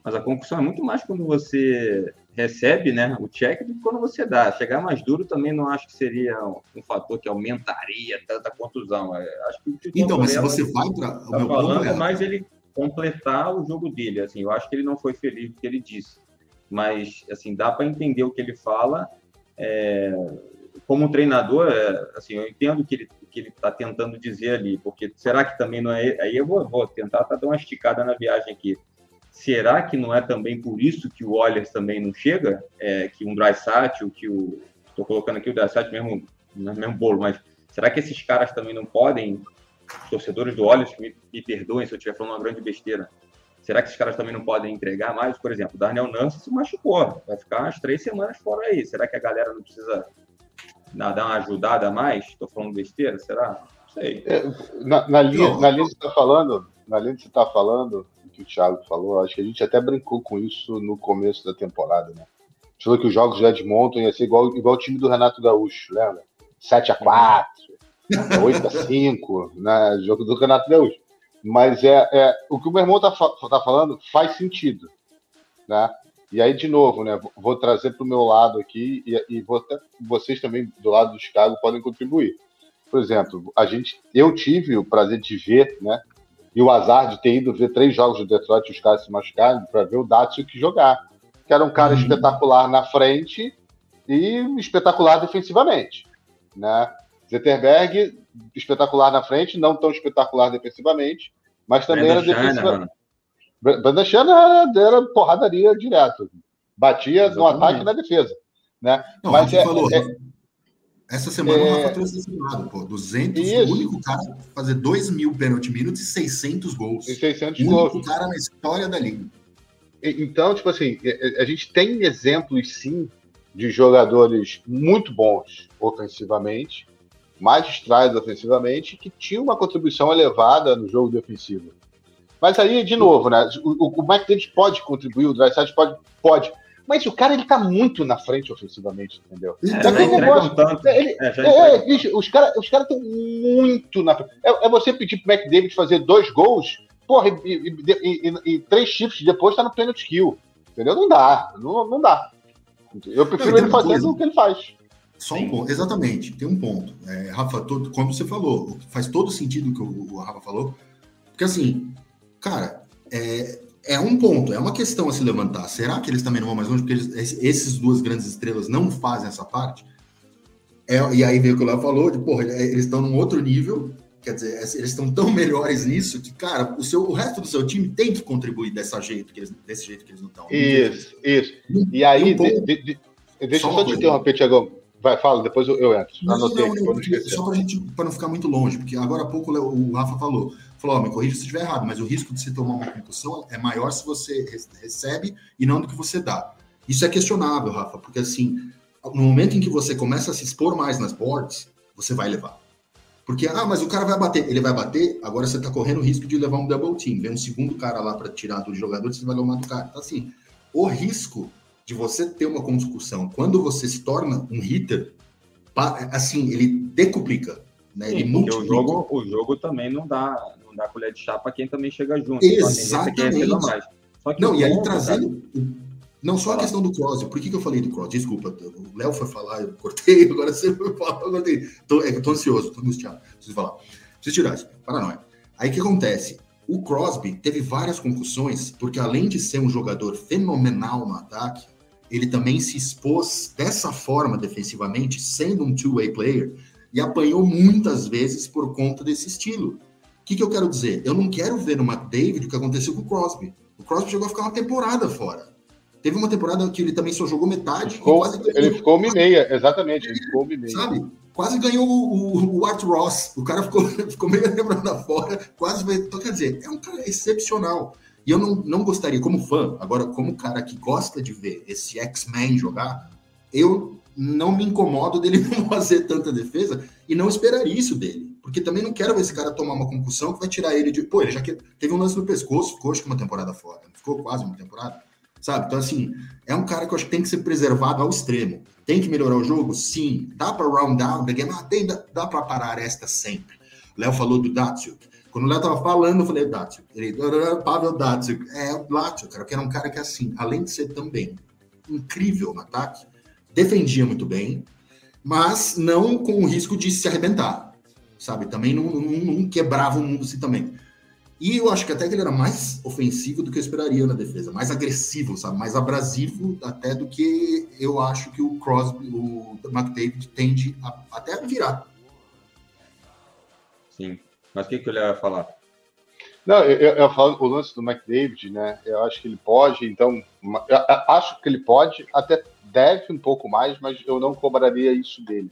Mas a concussão é muito mais quando você recebe né, o check do que quando você dá. Chegar mais duro também não acho que seria um fator que aumentaria tanta contusão. É, acho que então, mas se você vai para. Tá falando é mais ele completar o jogo dele. Assim, eu acho que ele não foi feliz porque ele disse mas assim dá para entender o que ele fala. É, como treinador, é, assim, eu entendo o que ele que ele está tentando dizer ali, porque será que também não é? Aí eu vou, vou tentar tá, dar uma esticada na viagem aqui. Será que não é também por isso que o Oilers também não chega? É, que um Drysat, que o estou colocando aqui o Drysat mesmo no mesmo bolo, mas será que esses caras também não podem? Os torcedores do Oilers me, me perdoem se eu estiver falando uma grande besteira Será que esses caras também não podem entregar mais? Por exemplo, o Darnell Nance se machucou, vai ficar umas três semanas fora aí. Será que a galera não precisa dar uma ajudada a mais? Estou falando besteira, será? Não sei. É, na, na, linha, na linha que você está falando, na linha que você está falando, que o Thiago falou, acho que a gente até brincou com isso no começo da temporada, né? Falou que os jogos de Edmonton ia ser igual, igual o time do Renato Gaúcho, lembra? 7 a 4 8 a 5, né? Jogo do Renato Gaúcho. Mas é, é o que o meu irmão tá, tá falando faz sentido, né? E aí, de novo, né? Vou trazer para o meu lado aqui e, e vou até, vocês também do lado do Chicago podem contribuir. Por exemplo, a gente, eu tive o prazer de ver, né? E o azar de ter ido ver três jogos do Detroit e os caras se machucarem para ver o Datsuk jogar. Que era um cara uhum. espetacular na frente e espetacular defensivamente. Né? Zetterberg, espetacular na frente, não tão espetacular defensivamente, mas também Brenda era defensivamente. Brandon Shannon era, era porradaria direto. Batia Exatamente. no ataque e na defesa. Né? Não, mas é, falou, é, essa semana é... o Rafa trouxe esse lado, pô. 200, Isso. o único cara a fazer 2 mil penalty minutes e 600 gols. E 600 o gols. único cara na história da liga. Então, tipo assim, a gente tem exemplos, sim, de jogadores muito bons ofensivamente, magistrados ofensivamente, que tinham uma contribuição elevada no jogo defensivo. Mas aí, de novo, né? O, o Mike Davis pode contribuir, o Drysdale pode, pode. Mas o cara, ele tá muito na frente ofensivamente, entendeu? É, é, negócio, tanto. Ele, é, é, é bicho, os caras os cara estão muito na frente. É, é, você pedir pro Mike Davis fazer dois gols, porra, e, e, e, e três shifts depois tá no pênalti kill. Entendeu? Não dá. Não, não dá. Eu prefiro não, ele fazendo o que ele faz. Só um ponto, exatamente, tem um ponto. É, Rafa, todo, como você falou, faz todo sentido o que o, o Rafa falou, porque assim, cara, é, é um ponto, é uma questão a se levantar. Será que eles também não vão mais longe? Porque eles, esses duas grandes estrelas não fazem essa parte? É, e aí veio o que o Léo falou, de, porra, eles estão num outro nível, quer dizer, eles estão tão melhores nisso que, cara, o, seu, o resto do seu time tem que contribuir dessa jeito que eles, desse jeito que eles não estão. Isso, isso. E aí, um de, de, de, deixa eu só te interromper, Tiagão. Vai, fala, depois eu, eu entro. Não, não, não, não só para gente, para não ficar muito longe, porque agora há pouco o Rafa falou, falou, oh, me corrija se estiver errado, mas o risco de você tomar uma concussão é maior se você recebe e não do que você dá. Isso é questionável, Rafa, porque assim, no momento em que você começa a se expor mais nas boards, você vai levar. Porque, ah, mas o cara vai bater. Ele vai bater, agora você tá correndo o risco de levar um double team. Vem um segundo cara lá para tirar do jogador, você vai levar do cara. Então, assim, o risco de você ter uma concussão, quando você se torna um hitter, assim, ele decuplica, né? Ele multiplica. O jogo, o jogo também não dá, não dá colher de chá para quem também chega junto. Exatamente. não, e aí trazendo... Não só a questão do cross, por que, que eu falei do cross? Desculpa, o Léo foi falar, eu cortei, agora você foi falar, eu cortei. Tô, é, eu tô ansioso, tô angustiado, preciso falar. Preciso tirar isso, paranoia. Aí o que acontece? O Crosby teve várias concussões, porque além de ser um jogador fenomenal no ataque, ele também se expôs dessa forma defensivamente, sendo um two-way player, e apanhou muitas vezes por conta desse estilo. O que, que eu quero dizer? Eu não quero ver no McDavid o que aconteceu com o Crosby. O Crosby chegou a ficar uma temporada fora. Teve uma temporada que ele também só jogou metade. Ficou, ele ficou uma meia, exatamente. Ele ficou uma meia. Sabe? Quase ganhou o, o, Art Ross. O cara ficou, ficou meia temporada fora. Quase. Então, quer dizer, é um cara excepcional. E eu não, não gostaria, como fã, agora, como cara que gosta de ver esse X-Men jogar, eu não me incomodo dele não fazer tanta defesa e não esperaria isso dele. Porque também não quero ver esse cara tomar uma concussão que vai tirar ele de. Pô, ele já teve um lance no pescoço, ficou acho que uma temporada fora. Ficou quase uma temporada. Sabe? Então, assim, é um cara que eu acho que tem que ser preservado ao extremo. Tem que melhorar o jogo? Sim. Dá para round down the game? Ah, tem, dá, dá para parar esta sempre. Léo falou do Datsuk. Quando o Léo tava falando, eu falei, Datsuk. Ele, Pavel Datsuk. É, o Datsuk, cara, que era um cara que, assim, além de ser também incrível no ataque, defendia muito bem, mas não com o risco de se arrebentar, sabe? Também não, não, não quebrava o mundo assim também. E eu acho que até que ele era mais ofensivo do que eu esperaria na defesa, mais agressivo, sabe? Mais abrasivo até do que eu acho que o Crosby, o McDavid tende a até virar. Sim. Mas o que, que ele ia falar? Não, eu, eu falo o lance do McDavid, né? Eu acho que ele pode, então. acho que ele pode, até deve um pouco mais, mas eu não cobraria isso dele.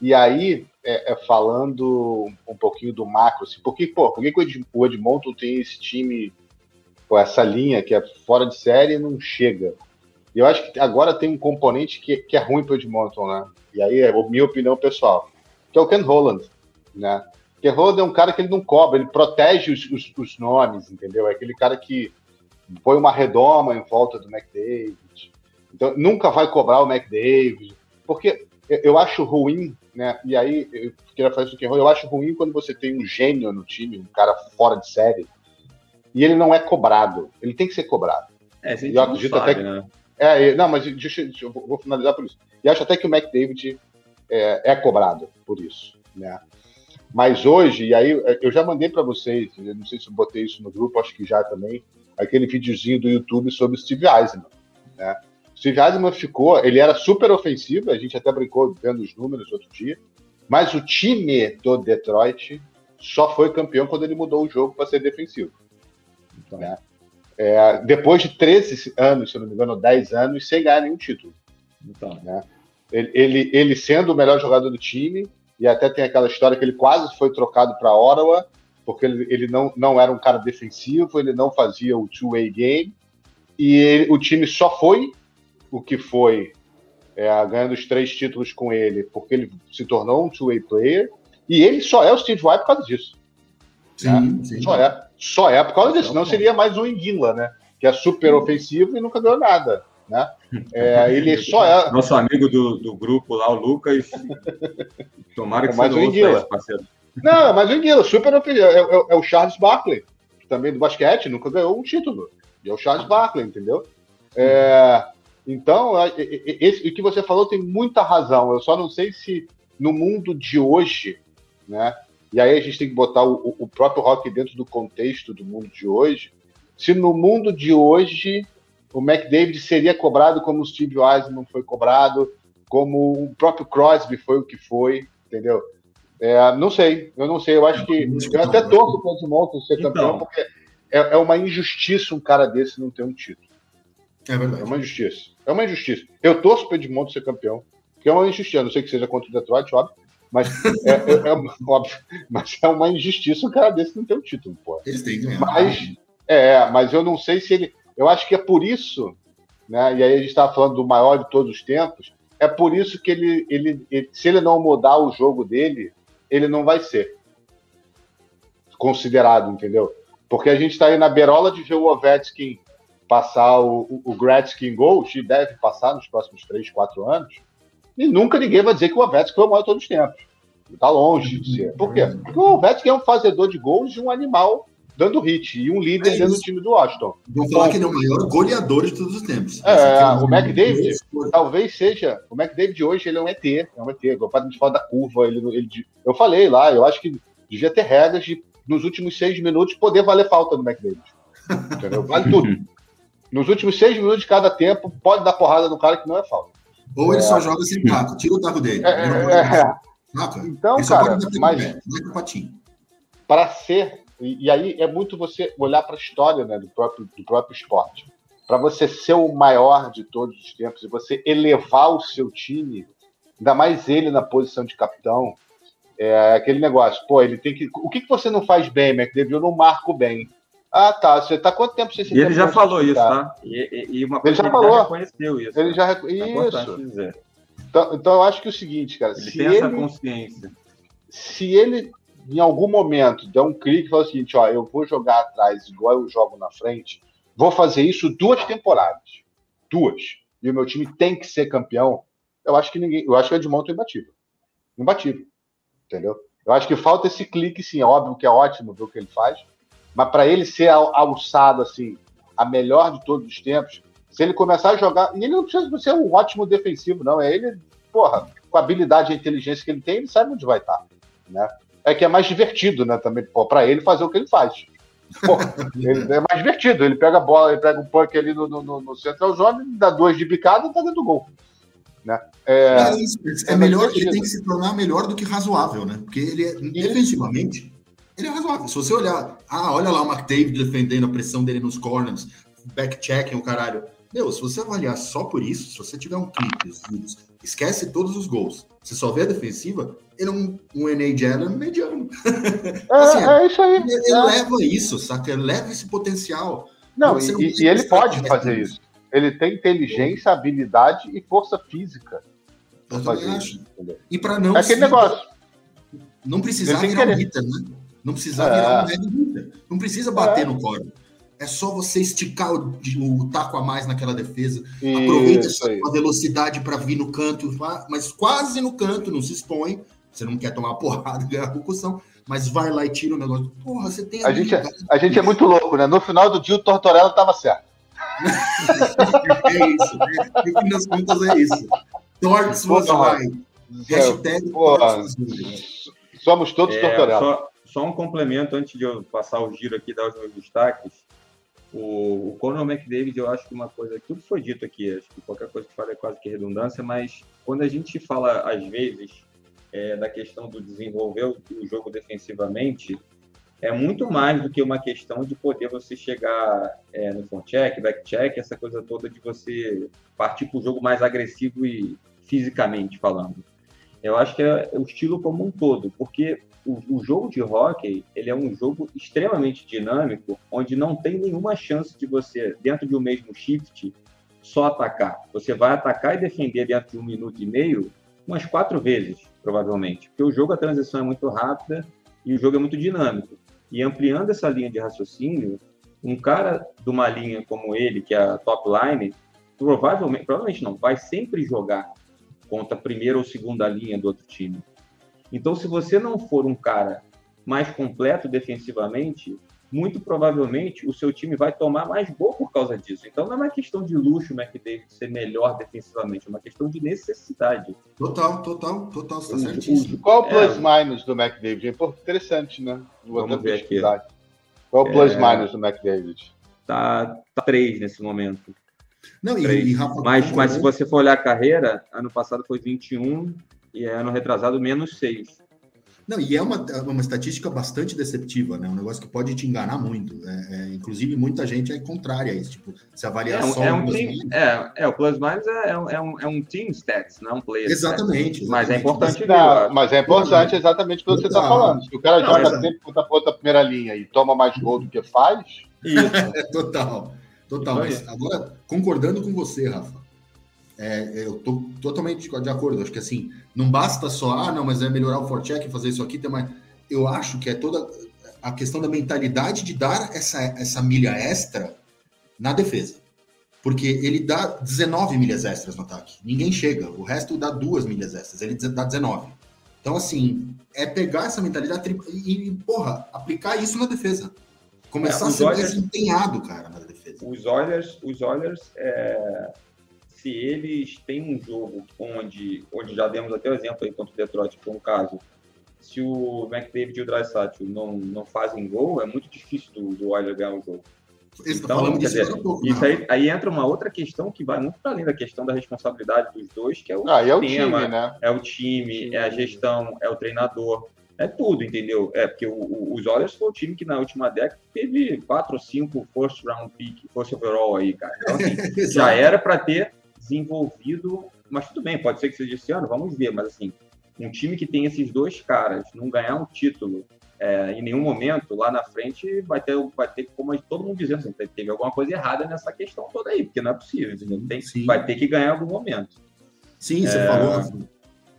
E aí, é, é falando um pouquinho do macro, assim, por que, pô, por que o Edmonton tem esse time, pô, essa linha que é fora de série e não chega? Eu acho que agora tem um componente que, que é ruim para o Edmonton, né? E aí é minha opinião pessoal, que é o Ken Holland, né? Porque Rodo é um cara que ele não cobra, ele protege os, os, os, nomes, entendeu? É aquele cara que põe uma redoma em volta do McDavid. Então, nunca vai cobrar o McDavid. Porque eu acho ruim, né? E aí, eu queria fazer isso aqui, eu acho ruim quando você tem um gênio no time, um cara fora de série, e ele não é cobrado. Ele tem que ser cobrado. É, eu acredito sabe, até que. Né? É, não, mas deixa, deixa, eu vou finalizar por isso. E acho até que o McDavid é, é cobrado por isso, né? Mas hoje, e aí eu já mandei para vocês, eu não sei se eu botei isso no grupo, acho que já também, aquele videozinho do YouTube sobre o Steve Eisenman, né? Steve Eisenman ficou, ele era super ofensivo, a gente até brincou vendo os números outro dia, mas o time do Detroit só foi campeão quando ele mudou o jogo para ser defensivo. Então, né? É, depois de 13 anos, se não me engano, 10 anos, sem ganhar nenhum título. Então, né? ele, ele, ele, sendo o melhor jogador do time, e até tem aquela história que ele quase foi trocado para Ottawa, porque ele, ele não, não era um cara defensivo, ele não fazia o two-way game, e o time só foi o que foi, é, ganhando os três títulos com ele, porque ele se tornou um two-way player, e ele só é o Steve White por causa disso. Sim, né? sim. Só, é, só é por causa disso, não seria mais um Inguila, né? Que é super ofensivo e nunca ganhou nada. Né? É, ele só é. Nosso amigo do, do grupo lá, o Lucas. Tomara que é mais um Inguila. parceiro. Não, mas o Inguila, super ofensivo. É, é, é, o Charles Barkley, também do basquete, nunca ganhou um título. E é o Charles Barkley, entendeu? É, então, esse, o que você falou tem muita razão. Eu só não sei se no mundo de hoje, né? E aí a gente tem que botar o, o próprio rock dentro do contexto do mundo de hoje. Se no mundo de hoje o McDavid seria cobrado como o Steve Eisman foi cobrado, como o próprio Crosby foi o que foi, entendeu? É, não sei, eu não sei. Eu acho que eu até torço para o Edmonton ser campeão, então. porque é, é, uma injustiça um cara desse não ter um título. É verdade. É uma injustiça. É uma injustiça. Eu torço para o Edmonton ser campeão, porque é uma injustiça. não sei que seja contra o Detroit, óbvio. Mas é, é, é, óbvio, mas é uma injustiça um cara desse não ter um título, pô. Eles têm que ganhar. Mas, é, mas eu não sei se ele. Eu acho que é por isso, né? E aí a gente estava falando do maior de todos os tempos. É por isso que ele, ele, ele, se ele não mudar o jogo dele, ele não vai ser considerado, entendeu? Porque a gente está aí na berola de ver o Ovechkin passar o, o, Gretzky em gols, e deve passar nos próximos 3, 4 anos, e nunca ninguém vai dizer que o Ovechkin foi o maior de todos os tempos. Está longe de ser. Por quê? Porque o Ovechkin é um fazedor de gols de um animal dando hit e um líder é dentro do time do Washington. Vou falar que ele é o maior goleador de todos os tempos. É, é o McDavid talvez seja. O McDavid hoje ele é um ET. É um ET. Igual a gente fala da curva. Ele, ele, eu falei lá, eu acho que devia ter regras de, nos últimos seis minutos, poder valer falta no McDavid. Entendeu? Vale tudo. Nos últimos seis minutos de cada tempo, pode dar porrada no cara que não é falta. Ou ele é. só joga sem taco, tira o taco dele. É, é, é. Então, cara, mas para ser e, e, aí é muito você olhar para a história né, do, próprio, do próprio esporte. Para você ser o maior de todos os tempos e você elevar o seu time, ainda mais ele na posição de capitão, é aquele negócio, pô, ele tem que. O que, que você não faz bem, McDavid? Eu não marco bem. Ah, tá. Você tá quanto tempo você se Ele já falou isso, tá? E, e, uma coisa ele já falou. Já reconheceu isso. Ele já é isso. Então, então eu acho que é o seguinte, cara. Ele tem ele, essa consciência. Se ele em algum momento der um clique e falar o seguinte: ó, eu vou jogar atrás igual eu jogo na frente, vou fazer isso duas temporadas. Duas. E o meu time tem que ser campeão. Eu acho que ninguém. Eu acho que o Edmonton é imbatível. Imbatível. Entendeu? Eu acho que falta esse clique, sim. É óbvio que é ótimo ver o que ele faz. Mas para ele ser alçado assim, a melhor de todos os tempos, se ele começar a jogar. E ele não precisa ser um ótimo defensivo, não. É ele, porra, com a habilidade e a inteligência que ele tem, ele sabe onde vai estar. Né? é que é mais divertido, né? Também, para ele fazer o que ele faz. Pô, ele é mais divertido. Ele pega a bola, ele pega um punk ali no, no, no Central Zone, dá duas de bicada e tá dentro do gol. Né? É, é, isso, é, melhor, ele tem que se tornar melhor do que razoável, né? Porque ele é, defensivamente, ele é razoável. Se você olhar, ah, olha lá o McDavid defendendo a pressão dele nos corners, back-checking o caralho. Meu, se você avaliar só por isso, se você tiver um clipe, os vídeos, esquece todos os gols. Você só vê a defensiva, ele é um, um NHL mediano. É, assim, é, isso aí. Ele, ele é. leva isso, saca? Ele leva esse potencial. Não, e, não e ele pode fazer isso. Ele tem inteligência, habilidade e força física. Eu também acho. E para não. É aquele negócio. Não precisar virar um né? Não precisar é. virar um Red Hitter. Não precisa bater é. no core. É só você esticar o, o taco a mais naquela defesa. Isso, Aproveita a velocidade para vir no canto, mas quase no canto, não se expõe. Você não quer tomar porrada e ganhar a concussão, mas vai lá e tira o negócio. Porra, você tem a, gente é, a gente é muito louco, né? No final do dia, o Tortorella estava certo. é isso. Né? No fim das contas, é isso. Torts was right. Hashtag Somos todos é, Tortorella. Só, só, um complemento antes de eu passar o giro aqui dar os meus destaques. O, o Conor McDavid, eu acho que uma coisa, tudo foi dito aqui, acho que qualquer coisa que fale é quase que redundância, mas quando a gente fala, às vezes, é, da questão do desenvolver o, o jogo defensivamente, é muito mais do que uma questão de poder você chegar é, no front check, back check, essa coisa toda de você partir para o jogo mais agressivo e fisicamente falando. Eu acho que é o estilo como um todo, porque o, o, jogo de hockey ele é um jogo extremamente dinâmico, onde não tem nenhuma chance de você, dentro de um mesmo shift, só atacar. Você vai atacar e defender dentro de um minuto e meio umas quatro vezes, provavelmente. Porque o jogo, a transição é muito rápida e o jogo é muito dinâmico. E ampliando essa linha de raciocínio, um cara de uma linha como ele, que é a top line, provavelmente, provavelmente não, vai sempre jogar contra a primeira ou segunda linha do outro time. Então, se você não for um cara mais completo defensivamente, muito provavelmente o seu time vai tomar mais gol por causa disso. Então não é uma questão de luxo o McDavid ser melhor defensivamente, é uma questão de necessidade. Total, total, total, você está certíssimo. Qual o plus-minus é, do McDavid? É interessante, né? Vou Vamos ver aqui. Qual o é, do McDavid? Tá, tá três nesse momento. Não, e, e Rafa, mas, mas se você for olhar a carreira, ano passado foi 21 e ano retrasado menos 6. Não, e é uma, é uma estatística bastante deceptiva, né? Um negócio que pode te enganar muito. É, é, inclusive, muita gente é contrária a isso. Tipo, se avaliar é, só é um team, é, é, o plus minus é, é, um, é, um, é um team stats, não é um player exatamente, exatamente, Mas é importante. Não, mas é importante exatamente o que você está falando. Se o cara não, joga sempre contra a outra primeira linha e toma mais gol do que faz. Isso. total. Total. Mas agora, concordando com você, Rafa, é, eu tô totalmente de acordo. Acho que assim, não basta só, ah, não, mas é melhorar o forecheck, fazer isso aqui, tem mais. Eu acho que é toda a questão da mentalidade de dar essa, essa milha extra na defesa. Porque ele dá 19 milhas extras no ataque. Ninguém chega. O resto dá duas milhas extras. Ele dá 19. Então, assim, é pegar essa mentalidade e, porra, aplicar isso na defesa. Começar é, a ser Oilers, mais empenhado, cara, na defesa. Os Oilers, os Oilers é, se eles têm um jogo onde, onde já demos até o exemplo aí contra o Detroit, por um caso, se o McDavid e o Dreisaitl não, não fazem gol, é muito difícil do, do Oilers ganhar o jogo. Então, quer dizer, pouco, isso aí, aí, entra uma outra questão que vai muito para além da questão da responsabilidade dos dois, que é o ah, sistema, é o time, né? é o time, é a gestão, é o treinador, é tudo, entendeu? É porque o, o, os Oilers foi o time que na última década teve quatro ou cinco first round pick, first overall aí, cara. Então, assim, já era para ter desenvolvido, mas tudo bem, pode ser que seja esse ano, vamos ver, mas assim, um time que tem esses dois caras não ganhar um título é, em nenhum momento, lá na frente vai ter, vai ter como todo mundo dizendo, assim, teve alguma coisa errada nessa questão toda aí, porque não é possível, tem, vai ter que ganhar em algum momento. Sim, você é... falou,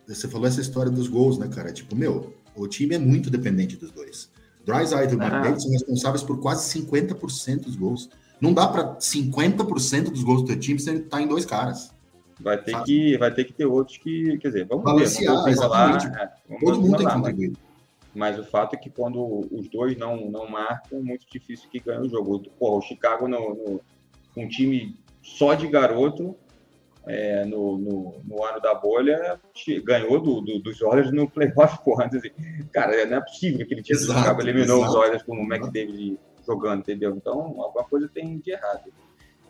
você falou essa história dos gols, né, cara? Tipo, meu, o time é muito dependente dos dois. Drysdale e ah. São responsáveis por quase 50% dos gols. Não dá para 50% dos gols do teu time você tá em dois caras. Vai ter, que, vai ter que ter outros que, quer dizer, vamos Balancear, ver, vamos é, vamos Todo mundo tem que contribuir. Mas, mas, o fato é que quando os dois não, não marcam, é muito difícil que ganhe o jogo. Porra, o Chicago, no, no, um time só de garoto, é, no, no, no, ano da bolha, ganhou do, do, dos Oilers no playoff, porra. Assim, cara, não é possível que aquele time do Chicago eliminou exato. os Oilers com o McDavid jogando, entendeu? Então, alguma coisa tem de errado.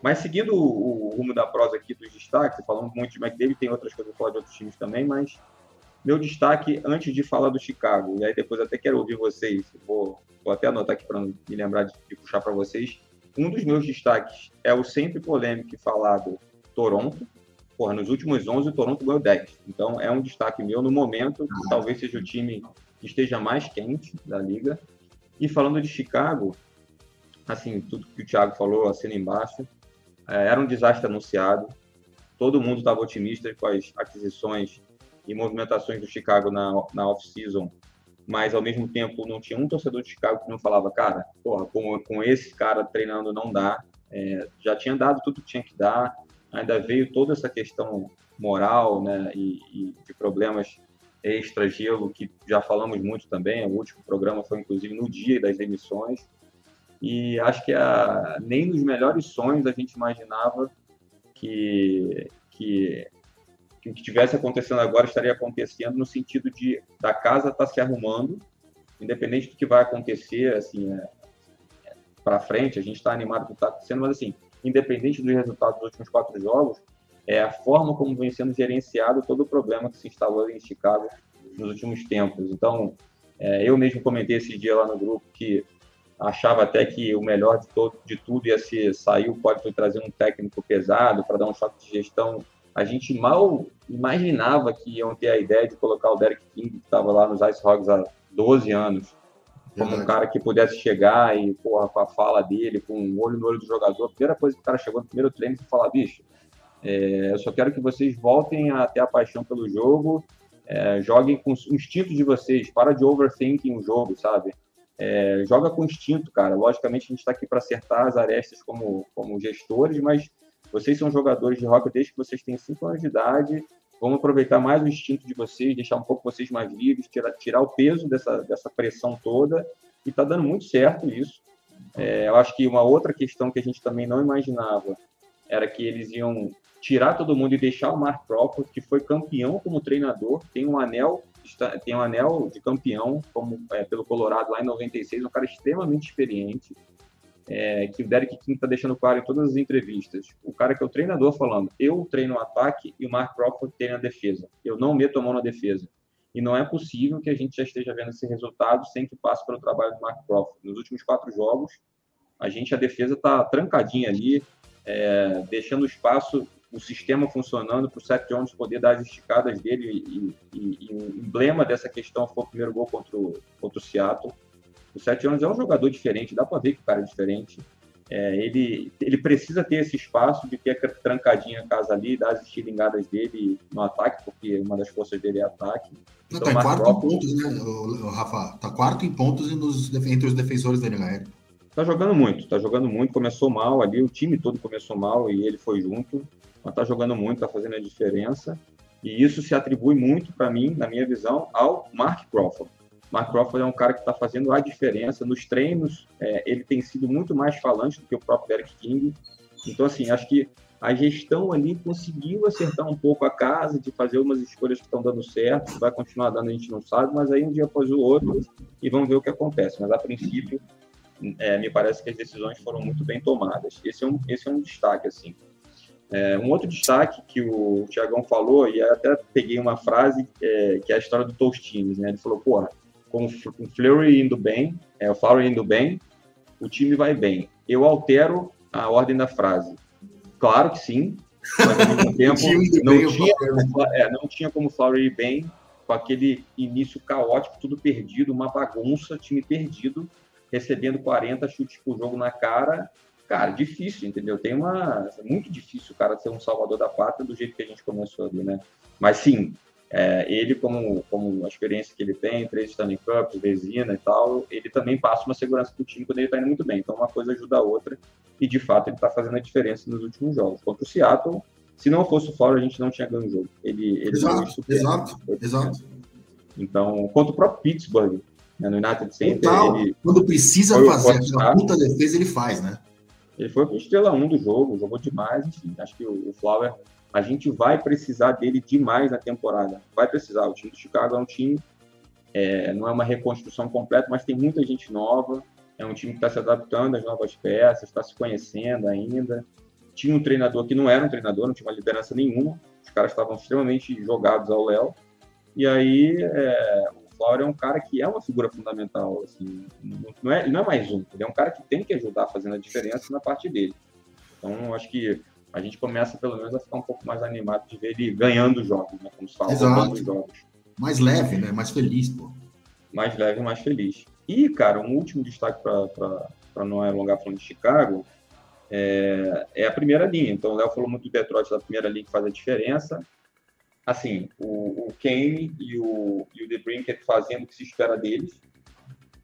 Mas seguindo o, o rumo da prosa aqui dos destaques, falando muito de McDavid, tem outras coisas para falar de outros times também, mas meu destaque, antes de falar do Chicago, e aí depois até quero ouvir vocês, vou, vou até anotar aqui para me lembrar de, de puxar para vocês. Um dos meus destaques é o sempre polêmico e falado Toronto. Porra, nos últimos 11, o Toronto ganhou 10. Então, é um destaque meu no momento, talvez seja o time que esteja mais quente da liga. E falando de Chicago, assim, tudo que o Thiago falou, assina embaixo. É, era um desastre anunciado. Todo mundo estava otimista com as aquisições e movimentações do Chicago na, na off-season mas ao mesmo tempo não tinha um torcedor de Chicago que não falava, cara, porra, com, com esse cara treinando não dá. É, já tinha dado tudo que tinha que dar, ainda veio toda essa questão moral né, e, e de problemas extra-gelo, que já falamos muito também. O último programa foi, inclusive, no dia das emissões. E acho que a, nem nos melhores sonhos a gente imaginava que, que, que o que estivesse acontecendo agora estaria acontecendo no sentido de da casa estar tá se arrumando, independente do que vai acontecer, assim, é, é, para frente, a gente está animado com o que está acontecendo, mas assim, independente dos resultados dos últimos quatro jogos, é a forma como vem sendo gerenciado todo o problema que se instalou em Chicago nos últimos tempos. Então, é, eu mesmo comentei esse dia lá no grupo que achava até que o melhor de, todo, de tudo ia ser sair o Potter trazer um técnico pesado para dar um choque de gestão. A gente mal imaginava que iam ter a ideia de colocar o Derek King, que estava lá nos Ice Hogs há 12 anos, como um cara que pudesse chegar e, porra, com a fala dele, com um olho no olho do jogador. A primeira coisa que o cara chegou no primeiro treino e falar, bicho, é, eu só quero que vocês voltem a ter a paixão pelo jogo, é, joguem com o instinto de vocês, para de overthinking o jogo, sabe? É, joga com instinto, cara. Logicamente, a gente está aqui para acertar as arestas como, como gestores, mas vocês são jogadores de rock desde que vocês têm 5 anos de idade. Vamos aproveitar mais o instinto de vocês, deixar um pouco vocês mais livres, tirar, tirar o peso dessa, dessa pressão toda. E está dando muito certo isso. É, eu acho que uma outra questão que a gente também não imaginava era que eles iam tirar todo mundo e deixar o Mark Crawford, que foi campeão como treinador, tem um anel tem um anel de campeão como é, pelo Colorado lá em 96, um cara extremamente experiente, é, que o Derek King está deixando claro em todas as entrevistas. O cara que é o treinador falando, eu treino o ataque e o Mark Crawford treina a defesa. Eu não meto a mão na defesa. E não é possível que a gente já esteja vendo esse resultado sem que passe pelo trabalho do Mark Crawford. Nos últimos quatro jogos, a gente, a defesa está trancadinha ali, é, deixando espaço o sistema funcionando para o Seth Jones poder dar as esticadas dele e, e, e, o emblema dessa questão foi o primeiro gol contra o, contra o Seattle. O Seth Jones é um jogador diferente, dá para ver que o cara é diferente. É, ele, ele precisa ter esse espaço de ter a trancadinha casa ali, dar as estilingadas dele no ataque, porque uma das forças dele é ataque. Então, tá em quarto em pontos, né, Rafa? Tá quarto em pontos nos, entre os defensores da NHL. Tá jogando muito, tá jogando muito, começou mal ali, o time todo começou mal e ele foi junto mas está jogando muito, está fazendo a diferença. E isso se atribui muito, para mim, na minha visão, ao Mark Crawford. Mark Crawford é um cara que está fazendo a diferença. Nos treinos, é, ele tem sido muito mais falante do que o próprio Derek King. Então, assim, acho que a gestão ali conseguiu acertar um pouco a casa, de fazer umas escolhas que estão dando certo, vai continuar dando, a gente não sabe, mas aí um dia após o outro, e vamos ver o que acontece. Mas, a princípio, é, me parece que as decisões foram muito bem tomadas. Esse é um, esse é um destaque, assim. É, um outro destaque que o Tiagão falou, e até peguei uma frase, é, que é a história do Tostines, né? Ele falou, porra, com o Fleury indo bem, é, o Fleury indo bem, o time vai bem. Eu altero a ordem da frase. Claro que sim, mas ao mesmo tempo não, tinha, é, não tinha como o Fleury ir bem com aquele início caótico, tudo perdido, uma bagunça, time perdido, recebendo 40 chutes por jogo na cara cara, difícil, entendeu? Tem uma. É muito difícil o cara ser um salvador da pátria do jeito que a gente começou ali, né? Mas sim, é, ele, como, como a experiência que ele tem, três Stanley Cups, Vezina e tal, ele também passa uma segurança para o time quando ele está indo muito bem. Então, uma coisa ajuda a outra, e de fato ele está fazendo a diferença nos últimos jogos. Contra o Seattle, se não fosse o Fora, a gente não tinha ganho o jogo. Ele, ele exato, exato, exato. Então, contra o próprio Pittsburgh, né, no United Center. Total, ele, quando precisa fazer a puta defesa, ele faz, né? Ele foi o estrela 1 do jogo, jogou demais, enfim. Acho que o, Flower, a gente vai precisar dele demais na temporada. Vai precisar. O time do Chicago é um time, é, não é uma reconstrução completa, mas tem muita gente nova. É um time que está se adaptando às novas peças, está se conhecendo ainda. Tinha um treinador que não era um treinador, não tinha uma liderança nenhuma. Os caras estavam extremamente jogados ao Léo. E aí, é, Flower é um cara que é uma figura fundamental, assim, não é, não é mais um, ele é um cara que tem que ajudar fazendo a diferença na parte dele. Então, acho que a gente começa pelo menos a ficar um pouco mais animado de ver ele ganhando jogos, né, como se fala, Exato. jogos. Mais leve, né, mais feliz, pô. Mais leve, mais feliz. E, cara, um último destaque para não alongar falando de Chicago, é, é, a primeira linha. Então, o Léo falou muito do Detroit da primeira linha que faz a diferença. Assim, o, o Kane e o, e o The Brinket fazendo o que se espera deles,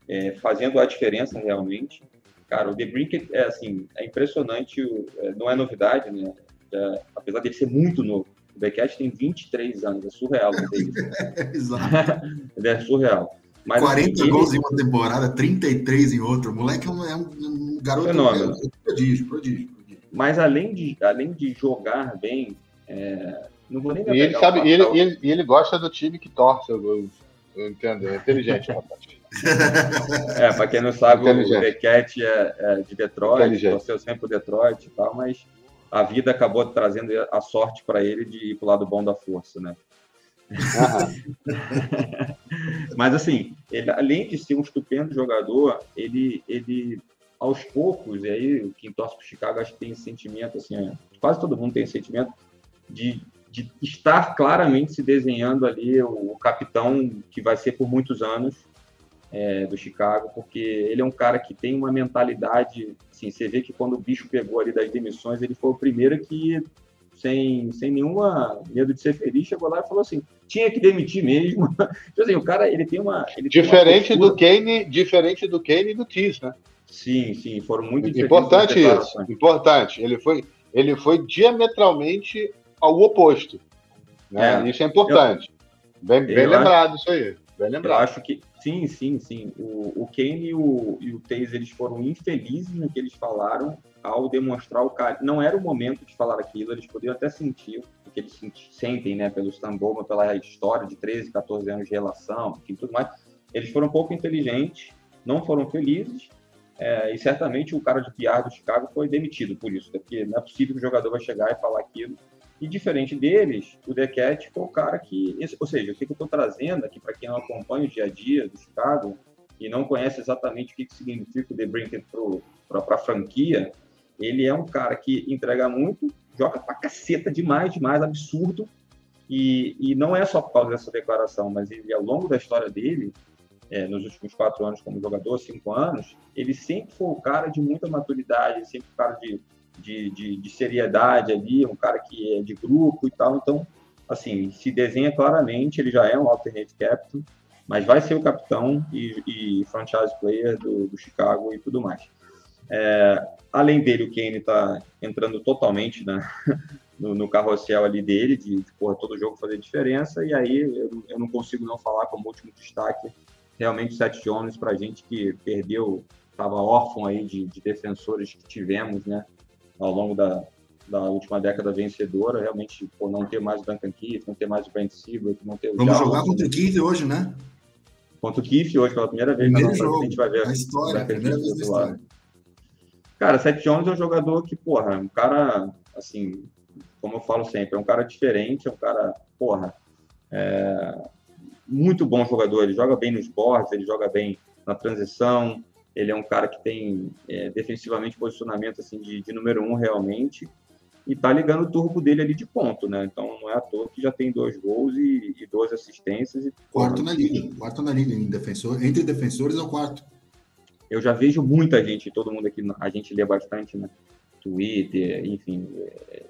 é, fazendo a diferença realmente. Cara, o The Brinket é assim, é impressionante, é, não é novidade, né? É, apesar dele ser muito novo. O Beckett tem 23 anos, é surreal. Exato. ele é surreal. Mas, 40 assim, gols ele... em uma temporada, 33 em outra. O moleque é um, é um garoto Fenômeno. É um prodígio, prodígio, prodígio. Mas além de, além de jogar bem, é, não vou nem e ele sabe, e ele, ele, ele, gosta do time que torce. Eu, eu entendo, é inteligente, rapaz. é, para quem não sabe, o Beckett é, é, de Detroit, torceu sempre o Detroit e tal, mas a vida acabou trazendo a sorte para ele de ir para o lado bom da força, né? mas assim, ele, além de ser um estupendo jogador, ele, ele aos poucos, e aí quem torce para o Chicago acho que tem esse sentimento, assim, é, quase todo mundo tem esse sentimento de de estar claramente se desenhando ali o, o capitão que vai ser por muitos anos é, do Chicago, porque ele é um cara que tem uma mentalidade, assim, você vê que quando o bicho pegou ali das demissões, ele foi o primeiro que, sem, sem nenhuma medo de ser feliz, chegou lá e falou assim, tinha que demitir mesmo. Então, assim, o cara, ele tem uma... Ele diferente tem uma do Kane, diferente do Kane e do Kiss, né? Sim, sim, foram muito Importante isso, importante. Ele foi, ele foi diametralmente ao oposto. Né? É, isso é importante. Eu, bem, bem lembrado acho, isso aí. Bem lembrado. Eu acho que sim, sim, sim. O, o Kane e o, e o Taze, eles foram infelizes no que eles falaram ao demonstrar o cara. Não era o momento de falar aquilo, eles poderiam até sentir o que eles sentem, né, pelo Stamboma, pela história de 13, 14 anos de relação, e tudo mais. Eles foram um pouco inteligentes, não foram felizes, é, e certamente o cara de PR do Chicago foi demitido por isso, porque não é possível que o jogador vai chegar e falar aquilo e diferente deles, o Cat foi o cara que. Ou seja, o que eu estou trazendo aqui para quem não acompanha o dia a dia do Chicago e não conhece exatamente o que, que significa o The Brinket para a franquia, ele é um cara que entrega muito, joga pra caceta demais, demais, absurdo. E, e não é só por causa dessa declaração, mas ele, ao longo da história dele, é, nos últimos quatro anos como jogador, cinco anos, ele sempre foi um cara de muita maturidade, sempre um cara de de, de, de, seriedade ali, um cara que é de grupo e tal. Então, assim, se desenha claramente, ele já é um alternate captain, mas vai ser o capitão e, e franchise player do, do, Chicago e tudo mais. É, além dele, o Kane está entrando totalmente na, no, no carrossel ali dele, de, de porra, todo jogo fazer diferença, e aí eu, eu, não consigo não falar como último destaque, realmente o Seth Jones, para gente que perdeu, estava órfão aí de, de defensores que tivemos, né, ao longo da, da última década vencedora, realmente por não ter mais o Duncan Keith, não ter mais o Brent Silver, não ter o Vamos jogar contra o Keith hoje, né? Contra o Keith hoje, pela primeira vez primeiro jogo, a gente vai ver a história, a primeira vez da história. Cara, Seth Jones é um jogador que, porra, um cara, assim, como eu falo sempre, é um cara diferente, é um cara, porra, é, muito bom jogador, ele joga bem nos boards, ele joga bem na transição, ele é um cara que tem é, defensivamente posicionamento assim de, de, número um realmente e tá ligando o turbo dele ali de ponto, né? Então não é à toa que já tem dois gols e, e 12 assistências. E, quarto na liga, quarto na liga em defensor, entre defensores é o quarto. Eu já vejo muita gente, todo mundo aqui, a gente lê bastante, né? Twitter, enfim, é,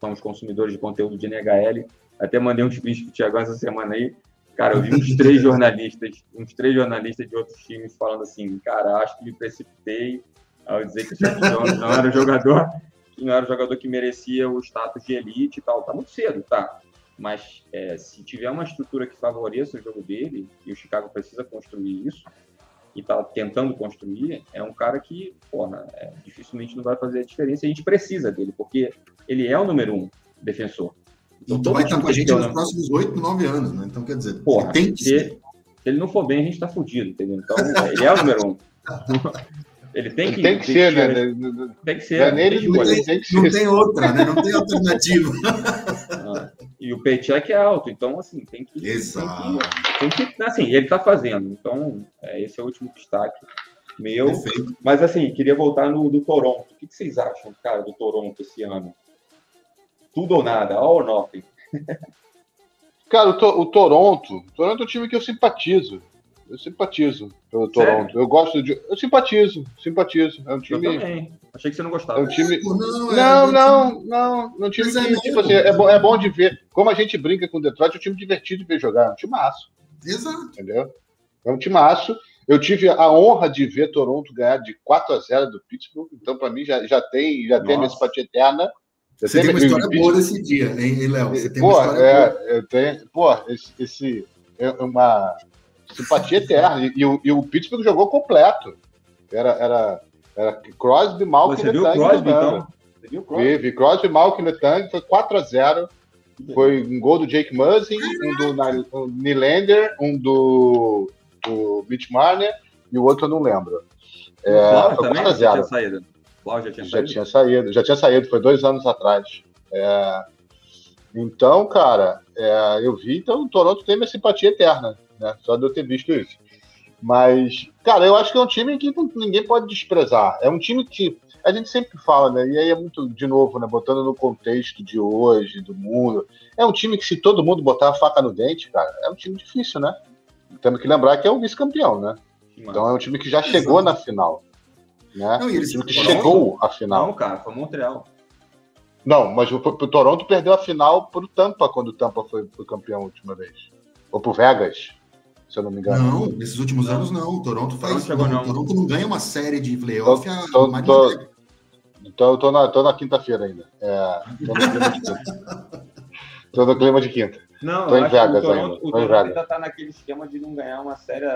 somos consumidores de conteúdo de NHL. Até mandei um tweet pro Thiago essa semana aí, Cara, eu vi uns três jornalistas, uns três jornalistas de outros times falando assim, cara, acho que me precipitei ao dizer que o Jones não era o jogador, que não era jogador que merecia o status de elite e tal. Tá muito cedo, tá? Mas é, se tiver uma estrutura que favoreça o jogo dele, e o Chicago precisa construir isso, e tá tentando construir, é um cara que, porra, é, dificilmente não vai fazer a diferença. A gente precisa dele, porque ele é o número um defensor. Então, então vai estar com a gente nos próximos oito, nove anos, né? Então, quer dizer, Porra, tem que se, se ele não for bem, a gente está fudido, entendeu? Então, ele é o número um. Ele tem que, tem que ser, né? Tem que ser. É nele, não, tem, tem não tem outra, né? Não tem alternativa. Ah, e o paycheck é alto, então, assim, tem que. Exato. Tem que, tem que assim, ele está fazendo. Então, é, esse é o último destaque meu. Perfeito. Mas, assim, queria voltar no do Toronto. O que, que vocês acham, cara, do Toronto esse ano? Tudo ou nada, all or nothing. Cara, o, to, o Toronto, o Toronto é um time que eu simpatizo. Eu simpatizo pelo Toronto. Sério? Eu gosto de. Eu simpatizo, simpatizo. É um time. Eu também. Achei que você não gostava. É um time. Não, não, é, não, não, não. É um time que, tipo assim, é bom, é bom de ver. Como a gente brinca com o Detroit, é um time divertido de ver jogar. É um time maço. Exato. Entendeu? É um time maço. Eu tive a honra de ver Toronto ganhar de 4 a 0 do Pittsburgh, então para mim já, já tem já tem minha simpatia eterna. Você tem uma história boa desse dia, hein, Léo? Você tem pô, uma história é, boa. Eu tenho, pô, esse, esse é uma simpatia eterna. E, e, o, e o Pittsburgh jogou completo. Era, era, era Crosby, Malkin Você viu o Crosby, então? Você viu o Crosby? Vi, Crosby, Malkin, Letang, foi 4 a 0 Foi um gol do Jake Muzzin, um do Nylander, um do, do Mitch Marner e o outro eu não lembro. É, foi 4 a 0 já tinha saído. já tinha, já tinha saído. Já tinha saído, foi dois anos atrás. É, então, cara, é, eu vi, então o Toronto tem minha simpatia eterna né? Só de eu ter visto isso. Mas, cara, eu acho que é um time que ninguém pode desprezar. É um time que a gente sempre fala, né? E aí é muito, de novo, né? Botando no contexto de hoje, do mundo. É um time que, se todo mundo botar a faca no dente, cara, é um time difícil, né? Temos que lembrar que é o vice-campeão, né? Então é um time que já chegou na final. Né? Não, e eles... um time que chegou à final. Não, cara, foi Montreal. Não, mas o, o Toronto perdeu a final pro Tampa quando o Tampa foi, foi campeão a última vez. Ou pro Vegas se eu não me engano. Não, nesses últimos anos não. O Toronto faz. Não, não. Toronto não ganha uma série de playoff tô, tô, tô, Então eu tô na, tô na quinta-feira ainda. É, tô no clima de quinta. tô no clima de quinta. Não, tô em Vegas o Toronto, ainda. O Toronto ainda tá naquele esquema de não ganhar uma série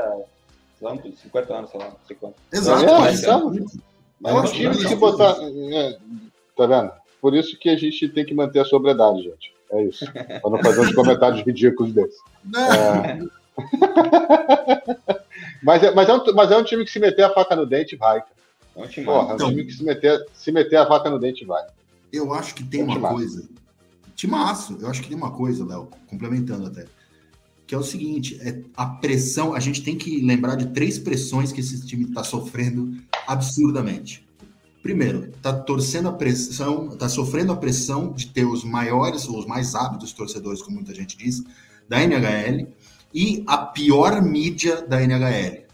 há 50 anos, sei lá, não sei quanto. Exato, é, mas, então, mas é um time que se botar. É, tá vendo? Por isso que a gente tem que manter a sobriedade, gente. É isso. Para não fazer uns comentários ridículos desses. É, mas, é, mas, é um, mas é um time que se meter a faca no dente vai. É um time, Porra, então, é um time que se meter, se meter a faca no dente vai. Eu acho que tem é uma coisa. Timaço, eu acho que tem uma coisa, Léo, complementando até. Que é o seguinte: é a pressão. A gente tem que lembrar de três pressões que esse time está sofrendo absurdamente. Primeiro, está torcendo a pressão, está sofrendo a pressão de ter os maiores, ou os mais hábitos torcedores, como muita gente diz, da NHL e a pior mídia da NHL.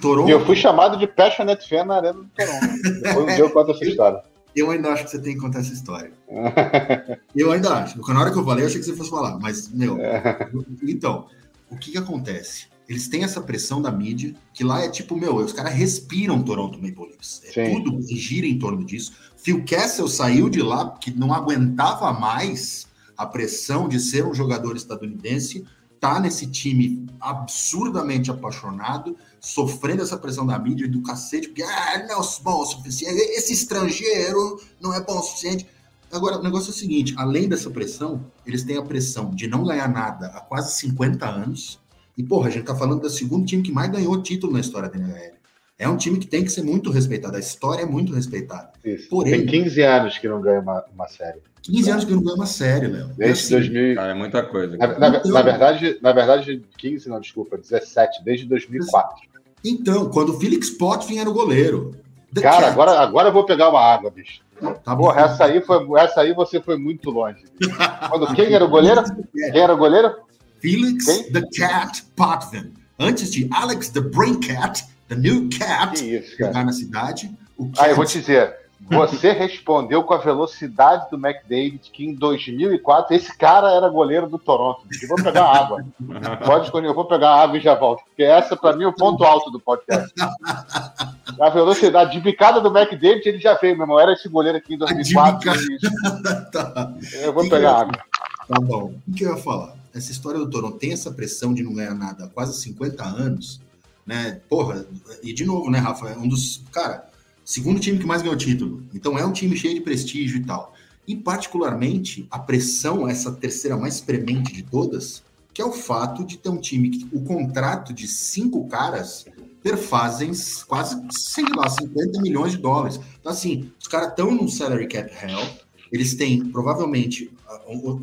Toronto... Eu fui chamado de passionate fan na Arena do Toronto. Depois eu conto essa história. Eu ainda acho que você tem que contar essa história. eu ainda acho. Na hora que eu falei, eu achei que você fosse falar. Mas, meu... então, o que que acontece? Eles têm essa pressão da mídia, que lá é tipo, meu, os caras respiram Toronto Maple Leafs. É tudo gira em torno disso. Phil Kessel saiu de lá porque não aguentava mais a pressão de ser um jogador estadunidense tá nesse time absurdamente apaixonado, sofrendo essa pressão da mídia e do cacete, porque ah, não é bom o suficiente, esse estrangeiro não é bom o suficiente. Agora, o negócio é o seguinte: além dessa pressão, eles têm a pressão de não ganhar nada há quase 50 anos. E, porra, a gente tá falando do segundo time que mais ganhou título na história da NHL. É um time que tem que ser muito respeitado. A história é muito respeitada. Isso. Porém, tem 15 anos que não ganha uma, uma série. 15 anos que não ganha uma série, Léo. Desde assim, 2000. Cara, é muita coisa. Na, na, então, na, verdade, na verdade, 15, não, desculpa, 17, desde 2004. Então, quando o Felix Potvin era o goleiro. The Cara, agora, agora eu vou pegar uma água, bicho. Tá Porra, essa aí, foi, essa aí você foi muito longe. Quando, quem era o goleiro? Quem era o goleiro? Felix quem? The Cat Potvin. Antes de Alex The Brain Cat The New Cat, isso, jogar na cidade. Ah, eu vou te dizer. Você respondeu com a velocidade do McDavid, que em 2004 esse cara era goleiro do Toronto. Eu vou pegar água. Pode escolher, eu vou pegar água e já volto. Porque essa, para mim, é o ponto alto do podcast. A velocidade de bicada do McDavid, ele já veio, meu irmão. Era esse goleiro aqui em 2004. tá. Eu vou pegar água. Tá bom. O que eu ia falar? Essa história do Toronto tem essa pressão de não ganhar nada há quase 50 anos né? Porra, e de novo, né, Rafa? É um dos. Cara, segundo time que mais ganhou título. Então é um time cheio de prestígio e tal. E, particularmente, a pressão, essa terceira mais premente de todas, que é o fato de ter um time que o contrato de cinco caras perfazem quase, sei lá, 50 milhões de dólares. Então, assim, os caras estão num salary cap hell, eles têm, provavelmente,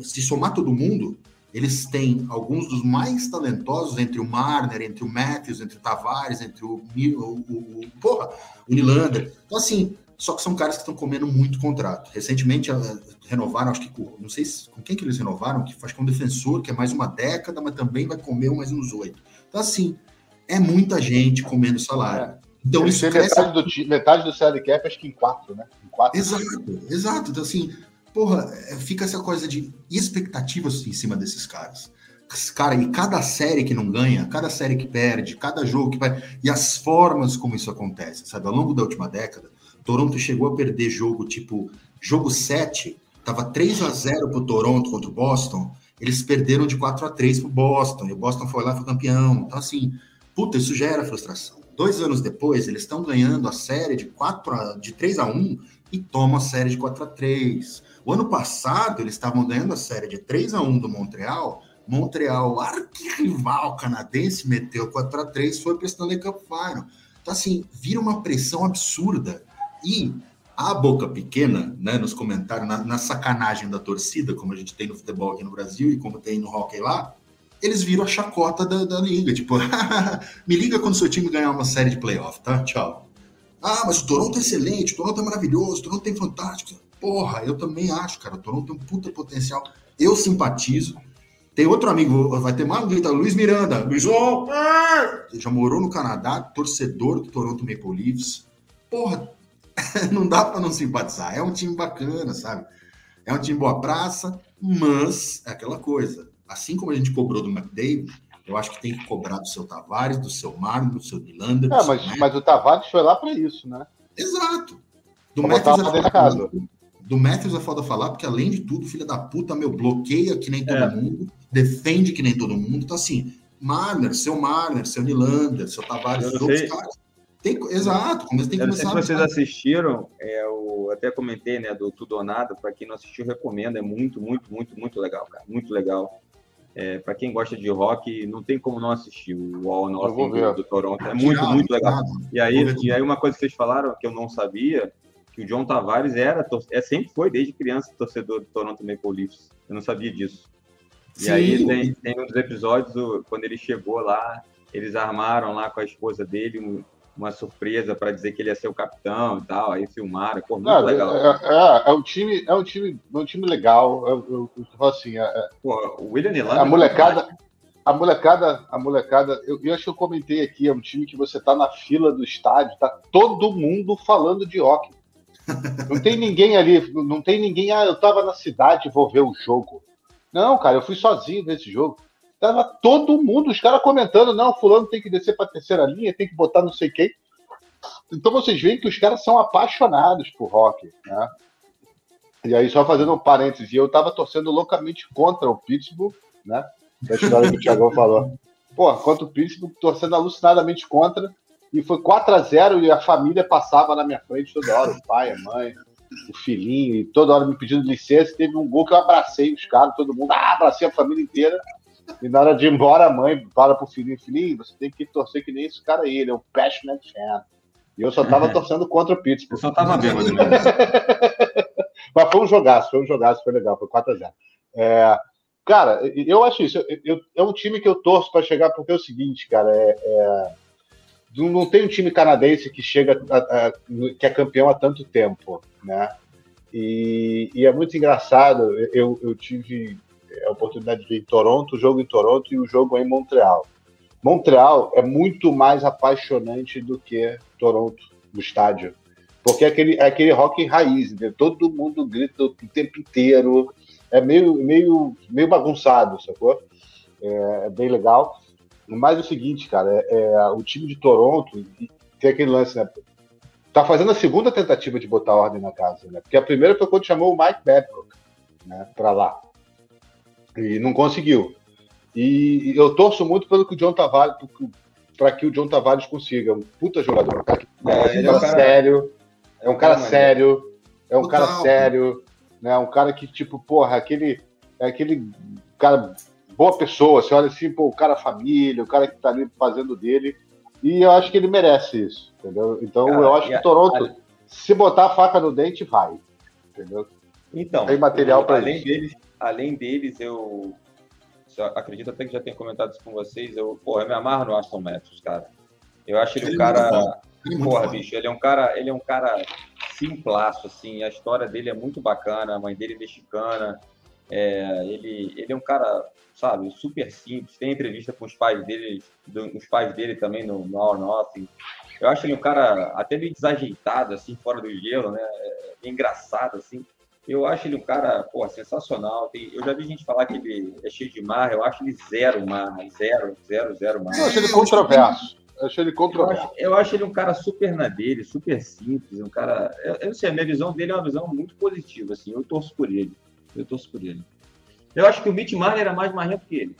se somar todo mundo, eles têm alguns dos mais talentosos entre o Marner, entre o Matthews, entre o Tavares, entre o, o, o, o porra, o Nylander. Então, assim, só que são caras que estão comendo muito contrato. Recentemente uh, renovaram, acho que com, não sei se, com quem que eles renovaram, que acho que é um defensor, que é mais uma década, mas também vai comer mais uns oito. Então, assim, é muita gente comendo salário. É. Então Ele isso cresce... metade do metade do salary cap acho que em quatro, né? Em quatro. Exato, exato. Então assim, porra, é, fica essa coisa de expectativas em cima desses caras. Cara, e cada série que não ganha, cada série que perde, cada jogo que vai. E as formas como isso acontece, sabe? Ao longo da última década, Toronto chegou a perder jogo tipo. Jogo 7, tava 3 a 0 pro Toronto contra o Boston, eles perderam de 4 a 3 pro Boston, e o Boston foi lá e foi campeão. Então, assim, puta, isso gera frustração. Dois anos depois, eles estão ganhando a série de 4 a, de 3 a 1 e tomam a série de 4 a 3 O ano passado, eles estavam ganhando a série de 3 a 1 do Montreal Montreal, arquirrival canadense, meteu 4 a 3 foi para Stanley Cup Final. Então, assim, vira uma pressão absurda. E a boca pequena, né, nos comentários, na, na, sacanagem da torcida, como a gente tem no futebol aqui no Brasil e como tem no hockey lá, eles viram a chacota da, da liga. Tipo, me liga quando seu time ganhar uma série de playoff, tá? Tchau. Ah, mas o Toronto é excelente, o Toronto é maravilhoso, o Toronto tem fantástico. Porra, eu também acho, cara. O Toronto tem um puta potencial. Eu simpatizo. Tem outro amigo, vai ter mais um grita, Luiz Miranda. Luizão! Ele já morou no Canadá, torcedor do Toronto Maple Leafs. Porra, não dá para não simpatizar. É um time bacana, sabe? É um time boa praça, mas é aquela coisa. Assim como a gente cobrou do McDavid, eu acho que tem que cobrar do seu Tavares, do seu Marno, do seu Nylander. É, mas, mas o Tavares foi lá para isso, né? Exato. Do é foda, do Matthews é foda falar, porque além de tudo, filha da puta, meu, bloqueia que nem todo é. mundo defende que nem todo mundo. Então, assim, Marner, seu Marner, seu Nylander, seu Tavares, outros caras. Tem, exato, como tem que começar. Se vocês assistiram, é, eu até comentei, né, do Tudo ou Nada, para quem não assistiu, recomendo, é muito, muito, muito, muito legal, cara, muito legal. É, para quem gosta de rock, não tem como não assistir o All Nothing do, do, Toronto, é muito, muito legal. E aí, e aí uma coisa que vocês falaram que eu não sabia, que o John Tavares era, é, sempre foi desde criança torcedor do Toronto Maple Leafs. Eu não sabia disso. E Sim. aí tem, tem um dos episódios, quando ele chegou lá, eles armaram lá com a esposa dele uma surpresa para dizer que ele ia ser o capitão e tal, aí filmaram, pô, muito legal. É, é, é, um time, é um time, é um time legal. Eu, eu, eu assim, é, é pô, o William Nylander a molecada, a molecada, a molecada, eu, eu acho que eu comentei aqui, é um time que você tá na fila do estádio, tá todo mundo falando de hockey. Não tem ninguém ali, não tem ninguém, ah, eu tava na cidade, vou ver o jogo. Não, cara, eu fui sozinho nesse jogo. Tava todo mundo, os caras comentando, não, fulano tem que descer para terceira linha, tem que botar não sei quem. Então vocês veem que os caras são apaixonados por rock, né? E aí, só fazendo um parênteses, eu tava torcendo loucamente contra o Pittsburgh, né? Da história que o Thiagão falou. Pô, contra o Pittsburgh, torcendo alucinadamente contra, e foi 4 a 0 e a família passava na minha frente toda hora, o pai, a mãe o filhinho, e toda hora me pedindo licença. Teve um gol que eu abracei os caras, todo mundo, ah, abracei a família inteira. E na hora de ir embora, a mãe fala pro filhinho, filhinho, você tem que torcer que nem esse cara aí, ele é um passionate fan. E eu só tava torcendo contra o Pittsburgh. Eu só tava vendo. Mas foi um jogaço, foi um jogaço, foi legal, foi 4x0. É, cara, eu acho isso. Eu, eu, é um time que eu torço para chegar, porque é o seguinte, cara, é, é não tem um time canadense que chega a, a, que é campeão há tanto tempo, né? E, e é muito engraçado. Eu, eu, tive a oportunidade de ver em Toronto, o jogo em Toronto e o jogo em Montreal. Montreal é muito mais apaixonante do que Toronto no estádio, porque é aquele, é aquele rock raiz, né? todo mundo grita o tempo inteiro, é meio, meio, meio bagunçado, sacou? É, é bem legal. Mas é o seguinte, cara, é, é, o time de Toronto tem aquele lance, né? Tá fazendo a segunda tentativa de botar ordem na casa, né? Porque a primeira foi quando chamou o Mike Babcock, né, para lá. E não conseguiu. E eu torço muito pelo que o John Tavares, para que o John Tavares consiga. Um puta jogador, cara, é, é um cara sério, é um cara sério, é um cara sério, né? Um cara que tipo, porra, aquele é aquele cara boa pessoa, você olha assim, pô, o cara é família, o cara que tá ali fazendo dele, e eu acho que ele merece isso, entendeu? Então cara, eu acho que a, Toronto, a, se botar a faca no dente, vai, entendeu? Então, tem material para além deles, além deles, eu acredito até que já tenho comentado isso com vocês, eu, porra, eu me amarro no Aston Matthews, cara. Eu acho ele, ele um cara, é porra, bicho, ele é um cara, ele é um cara simplaço, assim, a história dele é muito bacana, a mãe dele é mexicana, É, ele, ele é um cara, sabe, super simples. Tem entrevista com os pais dele, do, os pais dele também no, no All Nothing. Eu acho ele um cara até meio desajeitado, assim, fora do gelo, né? É, engraçado, assim. Eu acho ele um cara, pô, sensacional. Tem, eu já vi gente falar que ele é cheio de mar, eu acho ele zero mar, zero, zero, zero mar. Eu acho ele controverso. Eu acho ele controverso. Eu acho, eu acho ele um cara super na dele, super simples, um cara. Eu, eu sei, a minha visão dele é uma visão muito positiva, assim. Eu torço por ele. Eu torço por ele. Eu acho que o Mitch Marner era mais marrento que ele.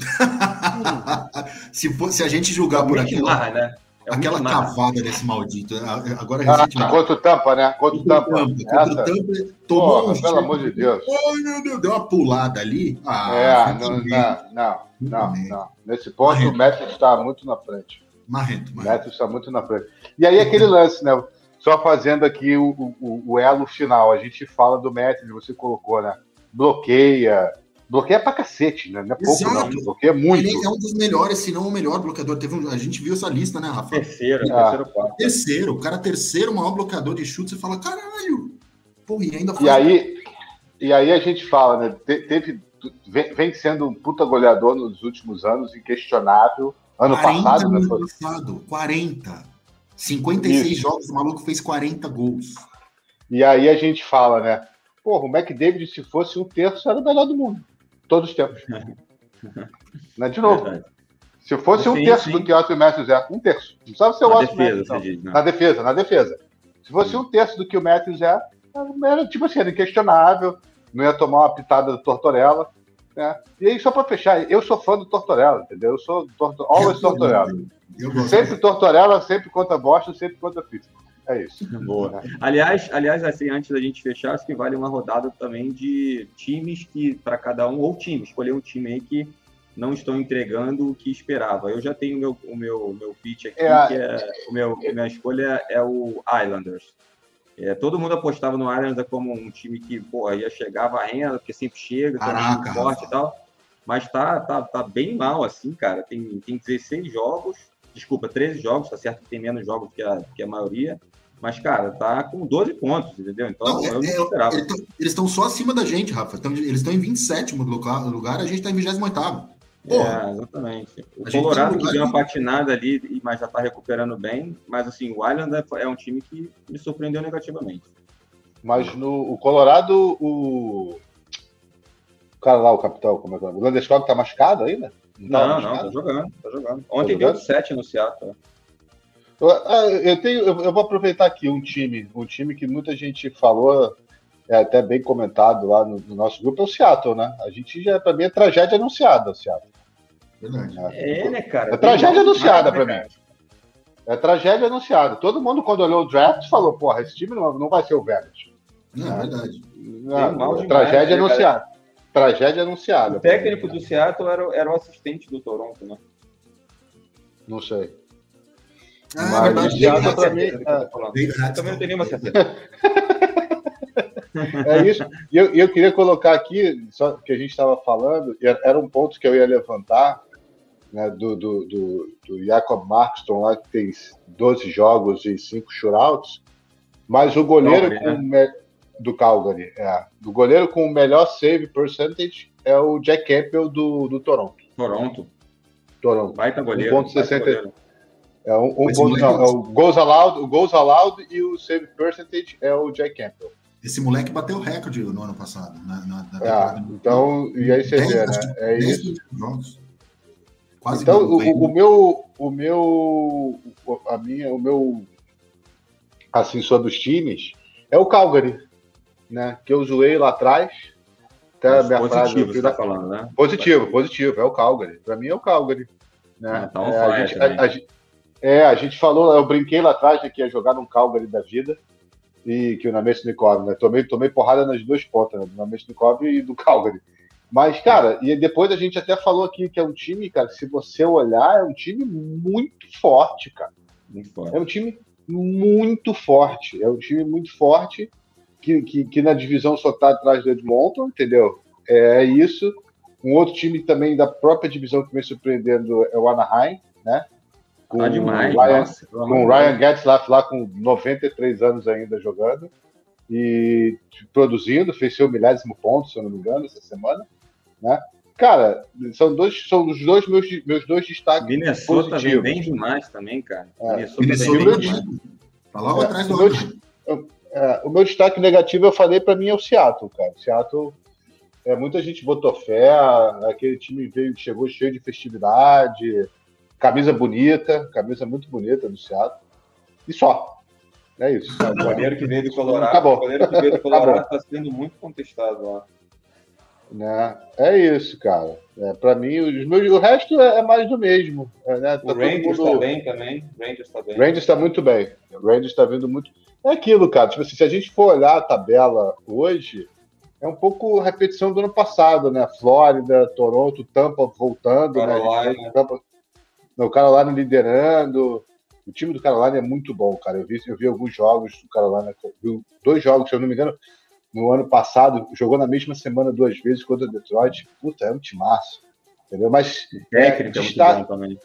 se, for, se a gente julgar o por aquilo. Marner, né? É aquela cavada desse maldito. Agora ah, Contra o Tampa, né? Contra o Tampa. Contra o Tampa, tomou Porra, um pelo amor de Deus. Oh, meu Deus, deu uma pulada ali. Ah, é, não, não, não, não, não, Nesse ponto, Marrento. o Messi está muito na frente. Marrento, Marrento. O Messi está muito na frente. E aí, aquele lance, né? Só fazendo aqui o, o, o elo final. A gente fala do Messi, você colocou, né? Bloqueia, bloqueia pra cacete, né? Não é pouco, Exato. não. Bloqueia muito. Ele é um dos melhores, se não o melhor bloqueador. Teve um, a gente viu essa lista, né, Rafa? Terceiro, ah. terceiro, quarto. Terceiro, o cara terceiro maior bloqueador de chute, você fala, caralho! Porra, e ainda faz... E aí, e aí a gente fala, né? Teve, vem sendo um puta goleador nos últimos anos, inquestionável. Ano passado, né? Ano passado, 40. 56 Isso. jogos, o maluco fez 40 gols. E aí a gente fala, né? Porra, o McDavid, se fosse um terço, era o melhor do mundo todos os tempos. né? De novo. Verdade. Se fosse um terço sim. do que o Otto Matthews é, um terço. Não sabe ser o Otto Matthews. Né? Na defesa, na defesa. Se fosse sim. um terço do que o Matthews é, era tipo assim, era inquestionável, não ia tomar uma pitada do Tortorella. Né? E aí, só para fechar, eu sou fã do Tortorella, entendeu? Eu sou torto, always Tortorella. Sempre Tortorella, sempre contra Boston, sempre contra Pittsburgh. É isso. Boa. Aliás, aliás, assim, antes da gente fechar, acho que vale uma rodada também de times que, para cada um, ou time, escolher um time aí que não estão entregando o que esperava. Eu já tenho o meu, o meu, meu pitch aqui, é, que é, o meu, a minha escolha é o Islanders. É, todo mundo apostava no Islanders como um time que porra, ia chegar varrendo, porque sempre chega, tem um forte e tal. Mas tá, tá, tá bem mal, assim, cara. Tem, tem 16 jogos, desculpa, 13 jogos, tá certo que tem menos jogos que a, que a maioria. Mas, cara, tá com 12 pontos, entendeu? Então, não, eu não é, esperava. Eles estão só acima da gente, Rafa. Eles estão em 27 lugar, lugar, a gente está em 28. É, exatamente. O Colorado que deu uma patinada ali, mas já está recuperando bem. Mas, assim, o Island é, é um time que me surpreendeu negativamente. Mas no o Colorado, o... o cara lá, o capitão, como é que é? O Landeskog tá machucado ainda? Não, não, tá não, tá jogando, tá jogando. Ontem tá deu 7 no Seattle. Eu, tenho, eu, vou aproveitar aqui um time, um time que muita gente falou, é até bem comentado lá no, no nosso grupo, é o Seattle, né? A gente já, para mim, é tragédia anunciada, o Seattle. Verdade. É, né, cara? É tragédia anunciada para mim. É tragédia anunciada. Todo mundo, quando olhou o draft, falou: porra, esse time não, não vai ser o Vegas. Não, é verdade. Não, é tragédia né, anunciada. Tragédia anunciada. O técnico do Seattle era, era o assistente do Toronto, né? Não sei. Ah, Mas verdade, Seattle mim. É, também não tem nenhuma certeza. É isso. E eu, eu queria colocar aqui, só que a gente estava falando, era um ponto que eu ia levantar, né, do, do, do, do Jacob Markston lá, que tem 12 jogos e 5 shootouts, mas o goleiro com né? me... do Calgary, é, do goleiro com o melhor save percentage é o Jack Campbell do, do Toronto. Toronto. Toronto. Baita goleiro. 1.60. É um, um não, é o goals allowed, o goals allowed e o save percentage é o Jack Campbell. Esse moleque bateu o recorde no ano passado. Na, na, na é, então, e aí você vê, né? É isso. Jogos. Quase então, o, o, meu, o meu, a minha, o meu, assim, sobre os times, é o Calgary, né? Que eu zoei lá atrás. Até a minha positivo, frase, tá falando, né? Positivo, positivo, é o Calgary. Para mim é o Calgary. Né? Ah, tá é, a, gente, a, a, é, a gente falou, eu brinquei lá atrás de que ia jogar num Calgary da vida e que o Namestnikov, né? Tomei, tomei porrada nas duas pontas, né? do Namestnikov e do Calgary. Mas, cara, e depois a gente até falou aqui que é um time, cara, se você olhar, é um time muito forte, cara. Muito forte. É um time muito forte. É um time muito forte que, que, que na divisão só tá atrás do Edmonton, entendeu? É isso. Um outro time também da própria divisão que vem surpreendendo é o Anaheim, né? Com tá demais. Ryan, nossa, com o Ryan Getzlaff lá com 93 anos ainda jogando. e produzindo, fez seu milésimo ponto, se eu não me engano, essa semana, né? Cara, são dois, são os dois meus, meus dois destaques Minnesota positivos. vem bem demais também, cara. É. Minnesota, Minnesota vem bem demais. Tá logo é, atrás do meu, é, o meu destaque negativo, eu falei, para mim, é o Seattle, cara. O Seattle, é, muita gente botou fé, aquele time veio, chegou cheio de festividade, camisa bonita, camisa muito bonita do Seattle, e só. É isso. O goleiro que veio do Colorado, Acabou. o goleiro que veio do Colorado está sendo muito contestado lá. Né? É isso, cara. É, para mim, os meus, o resto é, é mais do mesmo. É, né? tá o Rangers está mundo... bem também. Rangers está bem. Rangers está muito bem. O Rangers está vindo muito. É aquilo, cara. Tipo assim, se a gente for olhar a tabela hoje, é um pouco repetição do ano passado, né? Flórida, Toronto, Tampa voltando, né? Carolina. né? Tampa... o Carolina liderando. O time do Carolina é muito bom, cara. Eu vi, eu vi alguns jogos do Carolina, dois jogos, se eu não me engano, no ano passado, jogou na mesma semana duas vezes contra o Detroit. Puta, é um timaço. Entendeu? Mas. É, está... muito bom também.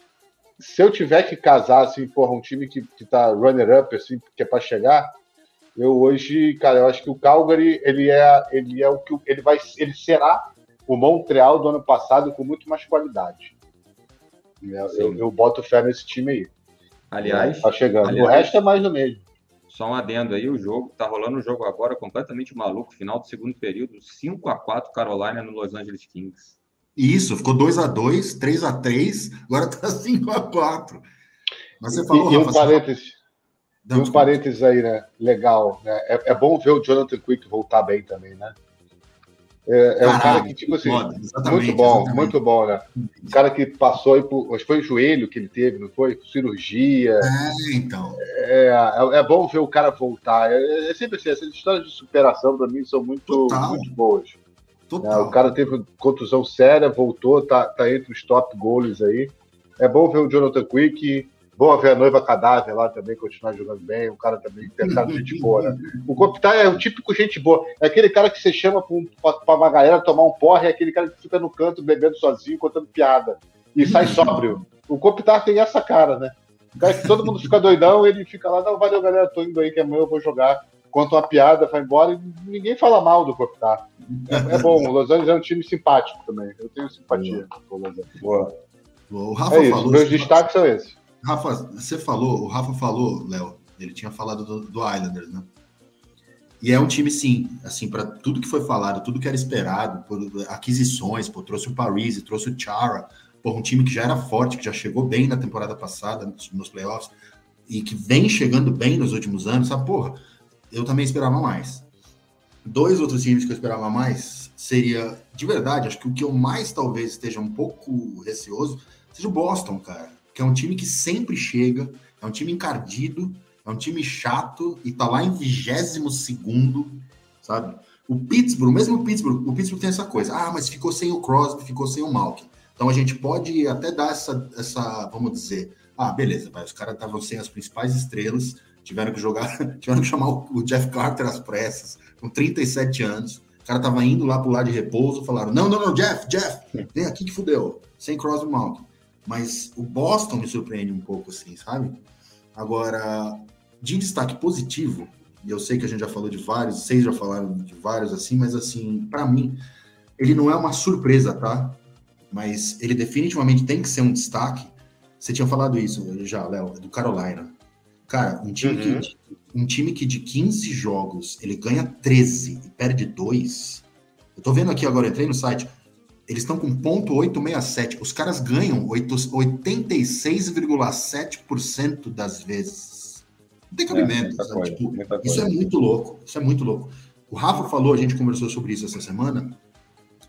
Se eu tiver que casar, assim, porra, um time que, que tá runner-up, assim, que é para chegar, eu hoje, cara, eu acho que o Calgary, ele é, ele é o que ele vai, ele será o Montreal do ano passado com muito mais qualidade. Eu, eu, eu boto fé nesse time aí. Aliás, tá chegando. Aliás, o resto é mais do mesmo. Só um adendo aí, o jogo, tá rolando um jogo agora completamente maluco, final do segundo período, 5 a 4 Carolina no Los Angeles Kings. Isso, ficou 2 a 2 3 a 3 agora tá 5 a 4 Mas você falou, e, Rafa, um parênteses, falou... um parênteses aí, né? Legal, né? É, é bom ver o Jonathan Quick voltar bem também, né? É, é um cara que, tipo assim, foda, muito bom, exatamente. muito bom, né? Um cara que passou aí por. Acho que foi o joelho que ele teve, não foi? Cirurgia. É, então. É, é, é bom ver o cara voltar. É, é sempre assim, essas histórias de superação, para mim, são muito, muito boas. Total. É, o cara teve contusão séria, voltou, tá, tá entre os top goals aí. É bom ver o Jonathan Quick Boa ver a noiva cadáver lá também, continuar jogando bem. O cara também de gente boa, né? O Kopitar é o típico gente boa. É aquele cara que você chama para uma galera tomar um porre, é aquele cara que fica no canto bebendo sozinho, contando piada. E sai sóbrio. O Kopitar tem essa cara, né? O cara que todo mundo fica doidão, ele fica lá, não, valeu, galera, tô indo aí que amanhã eu vou jogar. Conta uma piada, vai embora e ninguém fala mal do Kopitar. É, é bom, o Los Angeles é um time simpático também. Eu tenho simpatia com o Los Angeles. Boa. O Rafa é falou meus destaques são esses. Rafa, você falou, o Rafa falou, Léo, ele tinha falado do, do Islanders, né? E é um time, sim, assim, para tudo que foi falado, tudo que era esperado, por aquisições, pô, trouxe o Paris, trouxe o Chara, pô, um time que já era forte, que já chegou bem na temporada passada, nos, nos playoffs, e que vem chegando bem nos últimos anos, sabe, porra, eu também esperava mais. Dois outros times que eu esperava mais seria, de verdade, acho que o que eu mais talvez esteja um pouco receoso seja o Boston, cara que é um time que sempre chega, é um time encardido, é um time chato e tá lá em 22 segundo, sabe? O Pittsburgh, mesmo o Pittsburgh, o Pittsburgh tem essa coisa, ah, mas ficou sem o Crosby, ficou sem o Malkin. Então a gente pode até dar essa, essa vamos dizer, ah, beleza, vai, os caras estavam sem as principais estrelas, tiveram que jogar, tiveram que chamar o Jeff Carter às pressas, com 37 anos. O cara tava indo lá pro lado de repouso, falaram: não, não, não, Jeff, Jeff, vem aqui que fudeu, sem Crosby Malkin. Mas o Boston me surpreende um pouco, assim, sabe? Agora, de destaque positivo, e eu sei que a gente já falou de vários, vocês já falaram de vários, assim, mas assim, para mim, ele não é uma surpresa, tá? Mas ele definitivamente tem que ser um destaque. Você tinha falado isso já, Léo, do Carolina. Cara, um time, uhum. que, um time que de 15 jogos ele ganha 13 e perde 2. Eu tô vendo aqui agora, entrei no site. Eles estão com ponto .867. Os caras ganham 86,7% das vezes. Não tem cabimento. É, tipo, isso é muito louco. Isso é muito louco. O Rafa falou, a gente conversou sobre isso essa semana,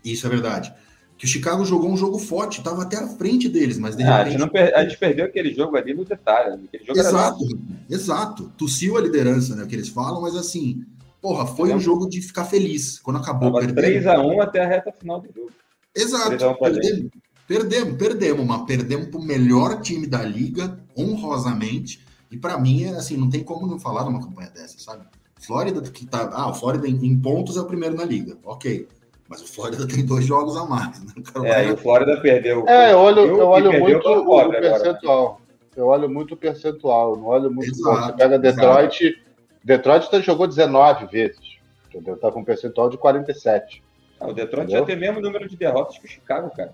e isso é verdade. Que o Chicago jogou um jogo forte, estava até à frente deles, mas de ah, repente... a, gente per... a, gente perdeu aquele jogo ali no detalhe. Né? exato, exato. Tossiu a liderança, né? Que eles falam, mas assim, porra, foi um jogo de ficar feliz. Quando acabou. Tava 3x1 até a reta final do jogo. Exato. Perdemos, perdemos, perdemos, mas perdemos para o melhor time da liga, honrosamente. E para mim, é assim, não tem como não falar numa campanha dessa, sabe? Flórida que tá. Ah, o Flórida em, em pontos é o primeiro na liga. Ok. Mas o Flórida tem dois jogos a mais. Né? É, e o Flórida perdeu. É, eu olho, eu olho muito o, o percentual. Eu olho muito o percentual, não olho muito. Exato, você pega Detroit. Exato. Detroit jogou 19 vezes. Entendeu? Tá com um percentual de 47. Ah, o Detroit entendeu? já tem o mesmo número de derrotas que o Chicago, cara.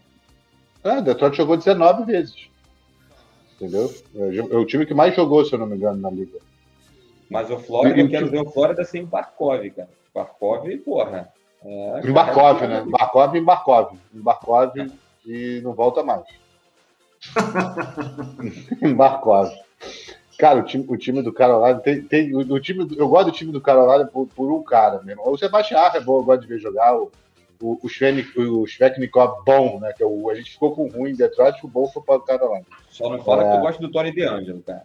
Ah, o Detroit jogou 19 vezes. Entendeu? É, é o time que mais jogou, se eu não me engano, na liga. Mas o Flórida, eu quero ver o Flórida sem Barkov, cara. Barkov, porra. É, em Barkov, né? Barkov em Barkov. Em Barkov é. e não volta mais. em Barkov. Cara, o time, o time do Carolina tem, tem o, o, time, eu gosto do time do Carolina por, por um cara mesmo. O Sebastião é bom, eu gosto de ver jogar. O, o, o, Schwenik, o Schweiknikov bom, né? Que é o, a gente ficou com ruim em Detroit, o bom foi para o Carolina. Só não fala é... que eu gosto do Tony DeAngelo, cara.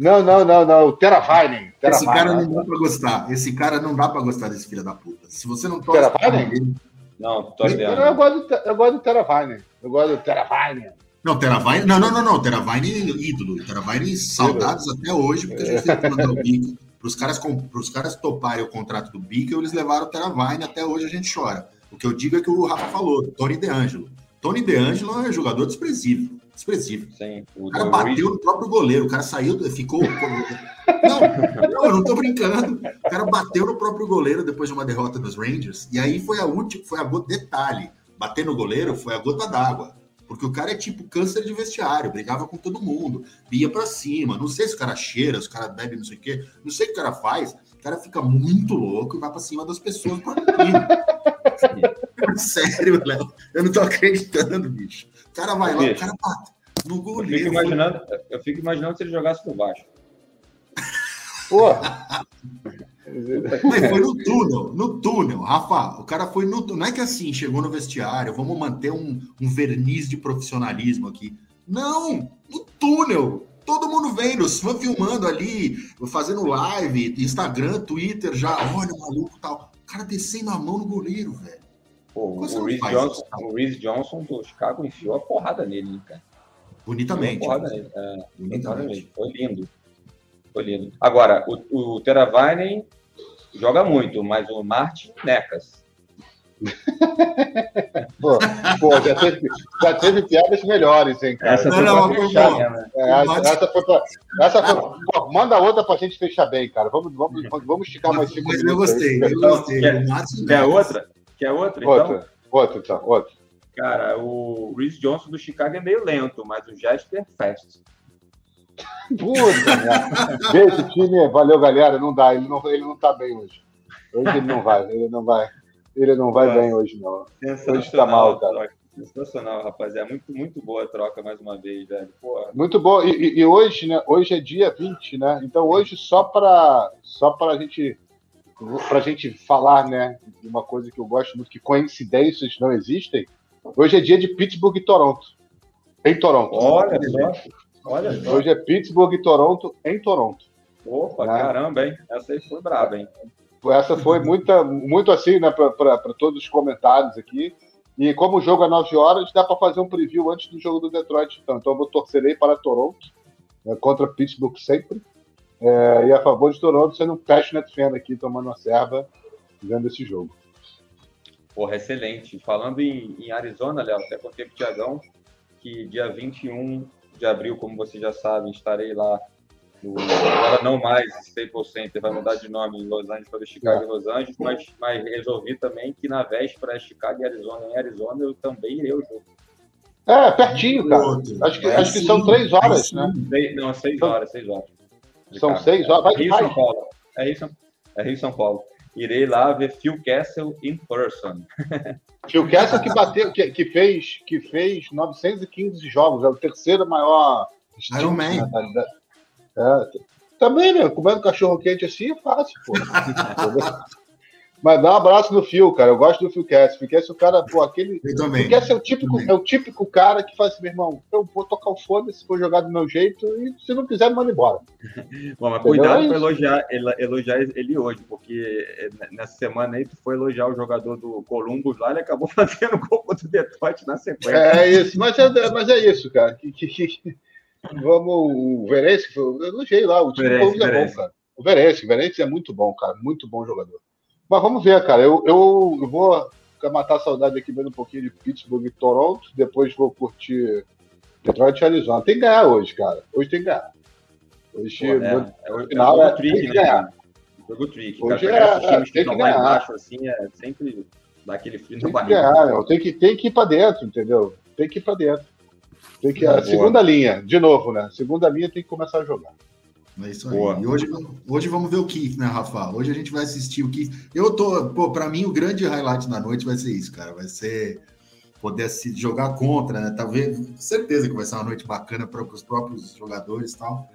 Não, não, não, não. O Teravainen. Esse cara não dá pra gostar. Esse cara não dá pra gostar desse filho da puta. Se você não torce Teravainen? Não, Tony DeAngelo. Eu gosto do, eu gosto do Teravainen. Eu gosto do Teravainen. Não, Teravainen, não, não, não, não, Teravainen ídolo. Teravainen saudades até hoje, porque a gente teve que mandar o Bico. Para os caras, caras toparem o contrato do Bico, eles levaram o Teravainen, até hoje a gente chora. O que eu digo é que o Rafa falou, Tony DeAngelo. Tony DeAngelo é um jogador desprezível. Desprezível. Sim, o, o cara bateu no próprio goleiro, o cara saiu, ficou. não, não, eu não tô brincando. O cara bateu no próprio goleiro depois de uma derrota dos Rangers. E aí foi a última, foi a gota. Detalhe: bater no goleiro foi a gota d'água. Porque o cara é tipo câncer de vestiário, brigava com todo mundo, ia para cima. Não sei se o cara cheira, se o cara bebe, não sei o quê. Não sei o que o cara faz. O cara fica muito louco e vai para cima das pessoas Sério, Léo. Eu não tô acreditando, bicho. O cara vai lá, o cara bate no goleiro. Eu fico imaginando, eu fico imaginando se ele jogasse no baixo. Pô! Mas foi no túnel, no túnel, Rafa. O cara foi no túnel. Não é que assim, chegou no vestiário, vamos manter um, um verniz de profissionalismo aqui. Não, no túnel. Todo mundo vendo, os fãs filmando ali, fazendo live, Instagram, Twitter já. Olha o maluco tal. O cara descendo a mão no goleiro, velho. Pô, o Reese, Johnson, o Reese Johnson do Chicago enfiou a porrada nele, cara. Bonitamente. Porrada nele. É, Bonitamente. Foi lindo. Foi lindo. Agora, o, o Teravainen joga muito, mas o Martin necas. pô, pô já, teve, já teve piadas melhores, hein, cara? Essa foi não, não, fechar, né? é, essa, essa, foi pra, essa foi, pô, manda outra pra gente fechar bem, cara. Vamos, vamos, vamos esticar mais cinco minutos. Eu gostei, eu gostei. Quer, quer outra? Quer outra? Então? Outra, outra, então, outra. Cara, o Reese Johnson do Chicago é meio lento, mas o Jasper fast. Puta, né? Esse time, valeu, galera. Não dá, ele não, ele não tá bem hoje. Hoje ele não vai, ele não vai. Ele não vai bem hoje, não. Hoje tá mal, cara. Sensacional, rapaz. É muito, muito boa a troca mais uma vez, velho. Porra. Muito boa. E, e, hoje, né? Hoje é dia 20, né? Então hoje, só para só a gente pra gente falar, né? Uma coisa que eu gosto muito, que coincidências não existem. Hoje é dia de Pittsburgh e Toronto. Em Toronto. Olha só. Olha só. Hoje é Pittsburgh e Toronto em Toronto. Opa, né? caramba, hein? Essa aí foi braba, hein? Essa foi muita, muito assim, né, para todos os comentários aqui. E como o jogo é 9 horas, dá para fazer um preview antes do jogo do Detroit. Então, então eu vou torcerei para Toronto, né, contra Pittsburgh sempre. É, e a favor de Toronto, sendo um passionate fan aqui, tomando uma serva, vendo esse jogo. Porra, excelente. Falando em, em Arizona, Léo, até contei pro Tiagão que dia 21 de abril, como você já sabe, estarei lá no, agora não mais Staples Center, vai mudar de nome em Los Angeles para Chicago e Los Angeles, mas, mas resolvi também que na véspera é Chicago e Arizona, em Arizona eu também irei ao jogo. É, pertinho, cara. Acho que, é, acho que são três horas, né? Seis, não, seis horas, seis horas. São seis horas. Vai Rio São Paulo. É Rio São, é Rio São Paulo. Irei lá ver Phil Castle in person. Phil Castle que bateu, que, que, fez, que fez 915 jogos, é o terceiro maior Iron Man. É, também, né? Comendo cachorro quente assim é fácil, pô. Mas dá um abraço no Phil, cara. Eu gosto do Phil Cass. Phil Cass é o cara, pô, aquele. Eu também. Phil Cass é o típico, é o típico cara que faz assim, meu irmão, eu vou tocar o foda se for jogar do meu jeito e se não quiser, manda embora. Bom, mas cuidado é para elogiar, elogiar ele hoje, porque nessa semana aí tu foi elogiar o jogador do Columbus lá, ele acabou fazendo gol contra o Detroit na sequência. É isso, mas é, mas é isso, cara. Que, que, que... Vamos, o Verense, eu elogiei lá, o time Verense, do é bom, cara. O Verense, o Verense é muito bom, cara, muito bom jogador. Mas vamos ver, cara. Eu, eu, eu vou matar a saudade aqui vendo um pouquinho de Pittsburgh e Toronto. Depois vou curtir Detroit e Arizona. Tem que ganhar hoje, cara. Hoje tem que ganhar. Hoje, Pô, no, é, no final, é, é, tem que ganhar. Jogo trick. Hoje cara. é- times que tem que estão lá ganhar. embaixo, assim, é sempre dá aquele frio na Tem que barriga. ganhar, meu. tem, que, tem que ir pra dentro, entendeu? Tem que ir pra dentro. Tem que, a Boa. segunda linha, de novo, né? Segunda linha tem que começar a jogar. É isso aí. Boa. E hoje, hoje vamos ver o Keith, né, Rafa? Hoje a gente vai assistir o Keith. Eu tô, pô, pra mim o grande highlight da noite vai ser isso, cara. Vai ser poder se jogar contra, né? Talvez, certeza que vai ser uma noite bacana para os próprios jogadores e tal.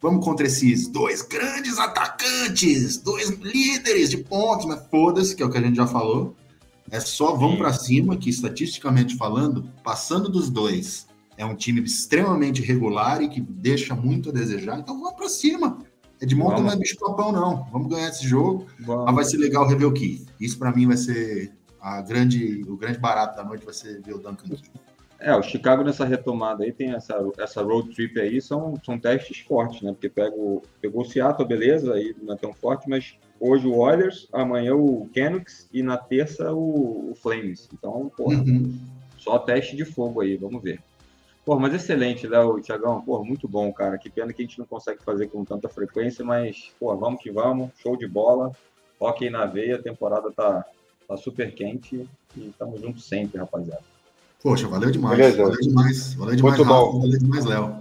Vamos contra esses dois grandes atacantes, dois líderes de pontos, mas foda-se, que é o que a gente já falou. É só Sim. para cima, que estatisticamente falando, passando dos dois, é um time extremamente regular e que deixa muito a desejar. Então vamos para cima. Edmonton Vamos. não é bicho papão, não. Vamos ganhar esse jogo. Vamos. Mas vai ser legal rever o Keith. Isso para mim vai ser a grande, o grande barato da noite vai ser ver o Duncan Keith. É, o Chicago nessa retomada aí tem essa, essa road trip aí, são, são testes fortes, né? Porque pega o, pegou o Seattle, beleza, aí não é tão forte, mas hoje o Oilers, amanhã o Canucks e na terça o, o Flames. Então, porra, Uhum. só teste de fogo aí, vamos ver. Pô, mas excelente, Léo, Thiagão, pô, muito bom, cara. Que pena que a gente não consegue fazer com tanta frequência, mas, pô, vamos que vamos, show de bola, hockey na veia, a temporada tá, tá super quente e estamos juntos sempre, rapaziada. Poxa, valeu demais. Beleza. Valeu demais. Valeu demais, Muito Rafa. bom. Valeu demais, Léo.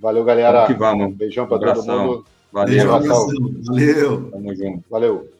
Valeu, galera. Vamos que vamos. Beijão pra todo Abração. mundo. Valeu, Beijo, abração. abração. Valeu. tamo junto. Valeu.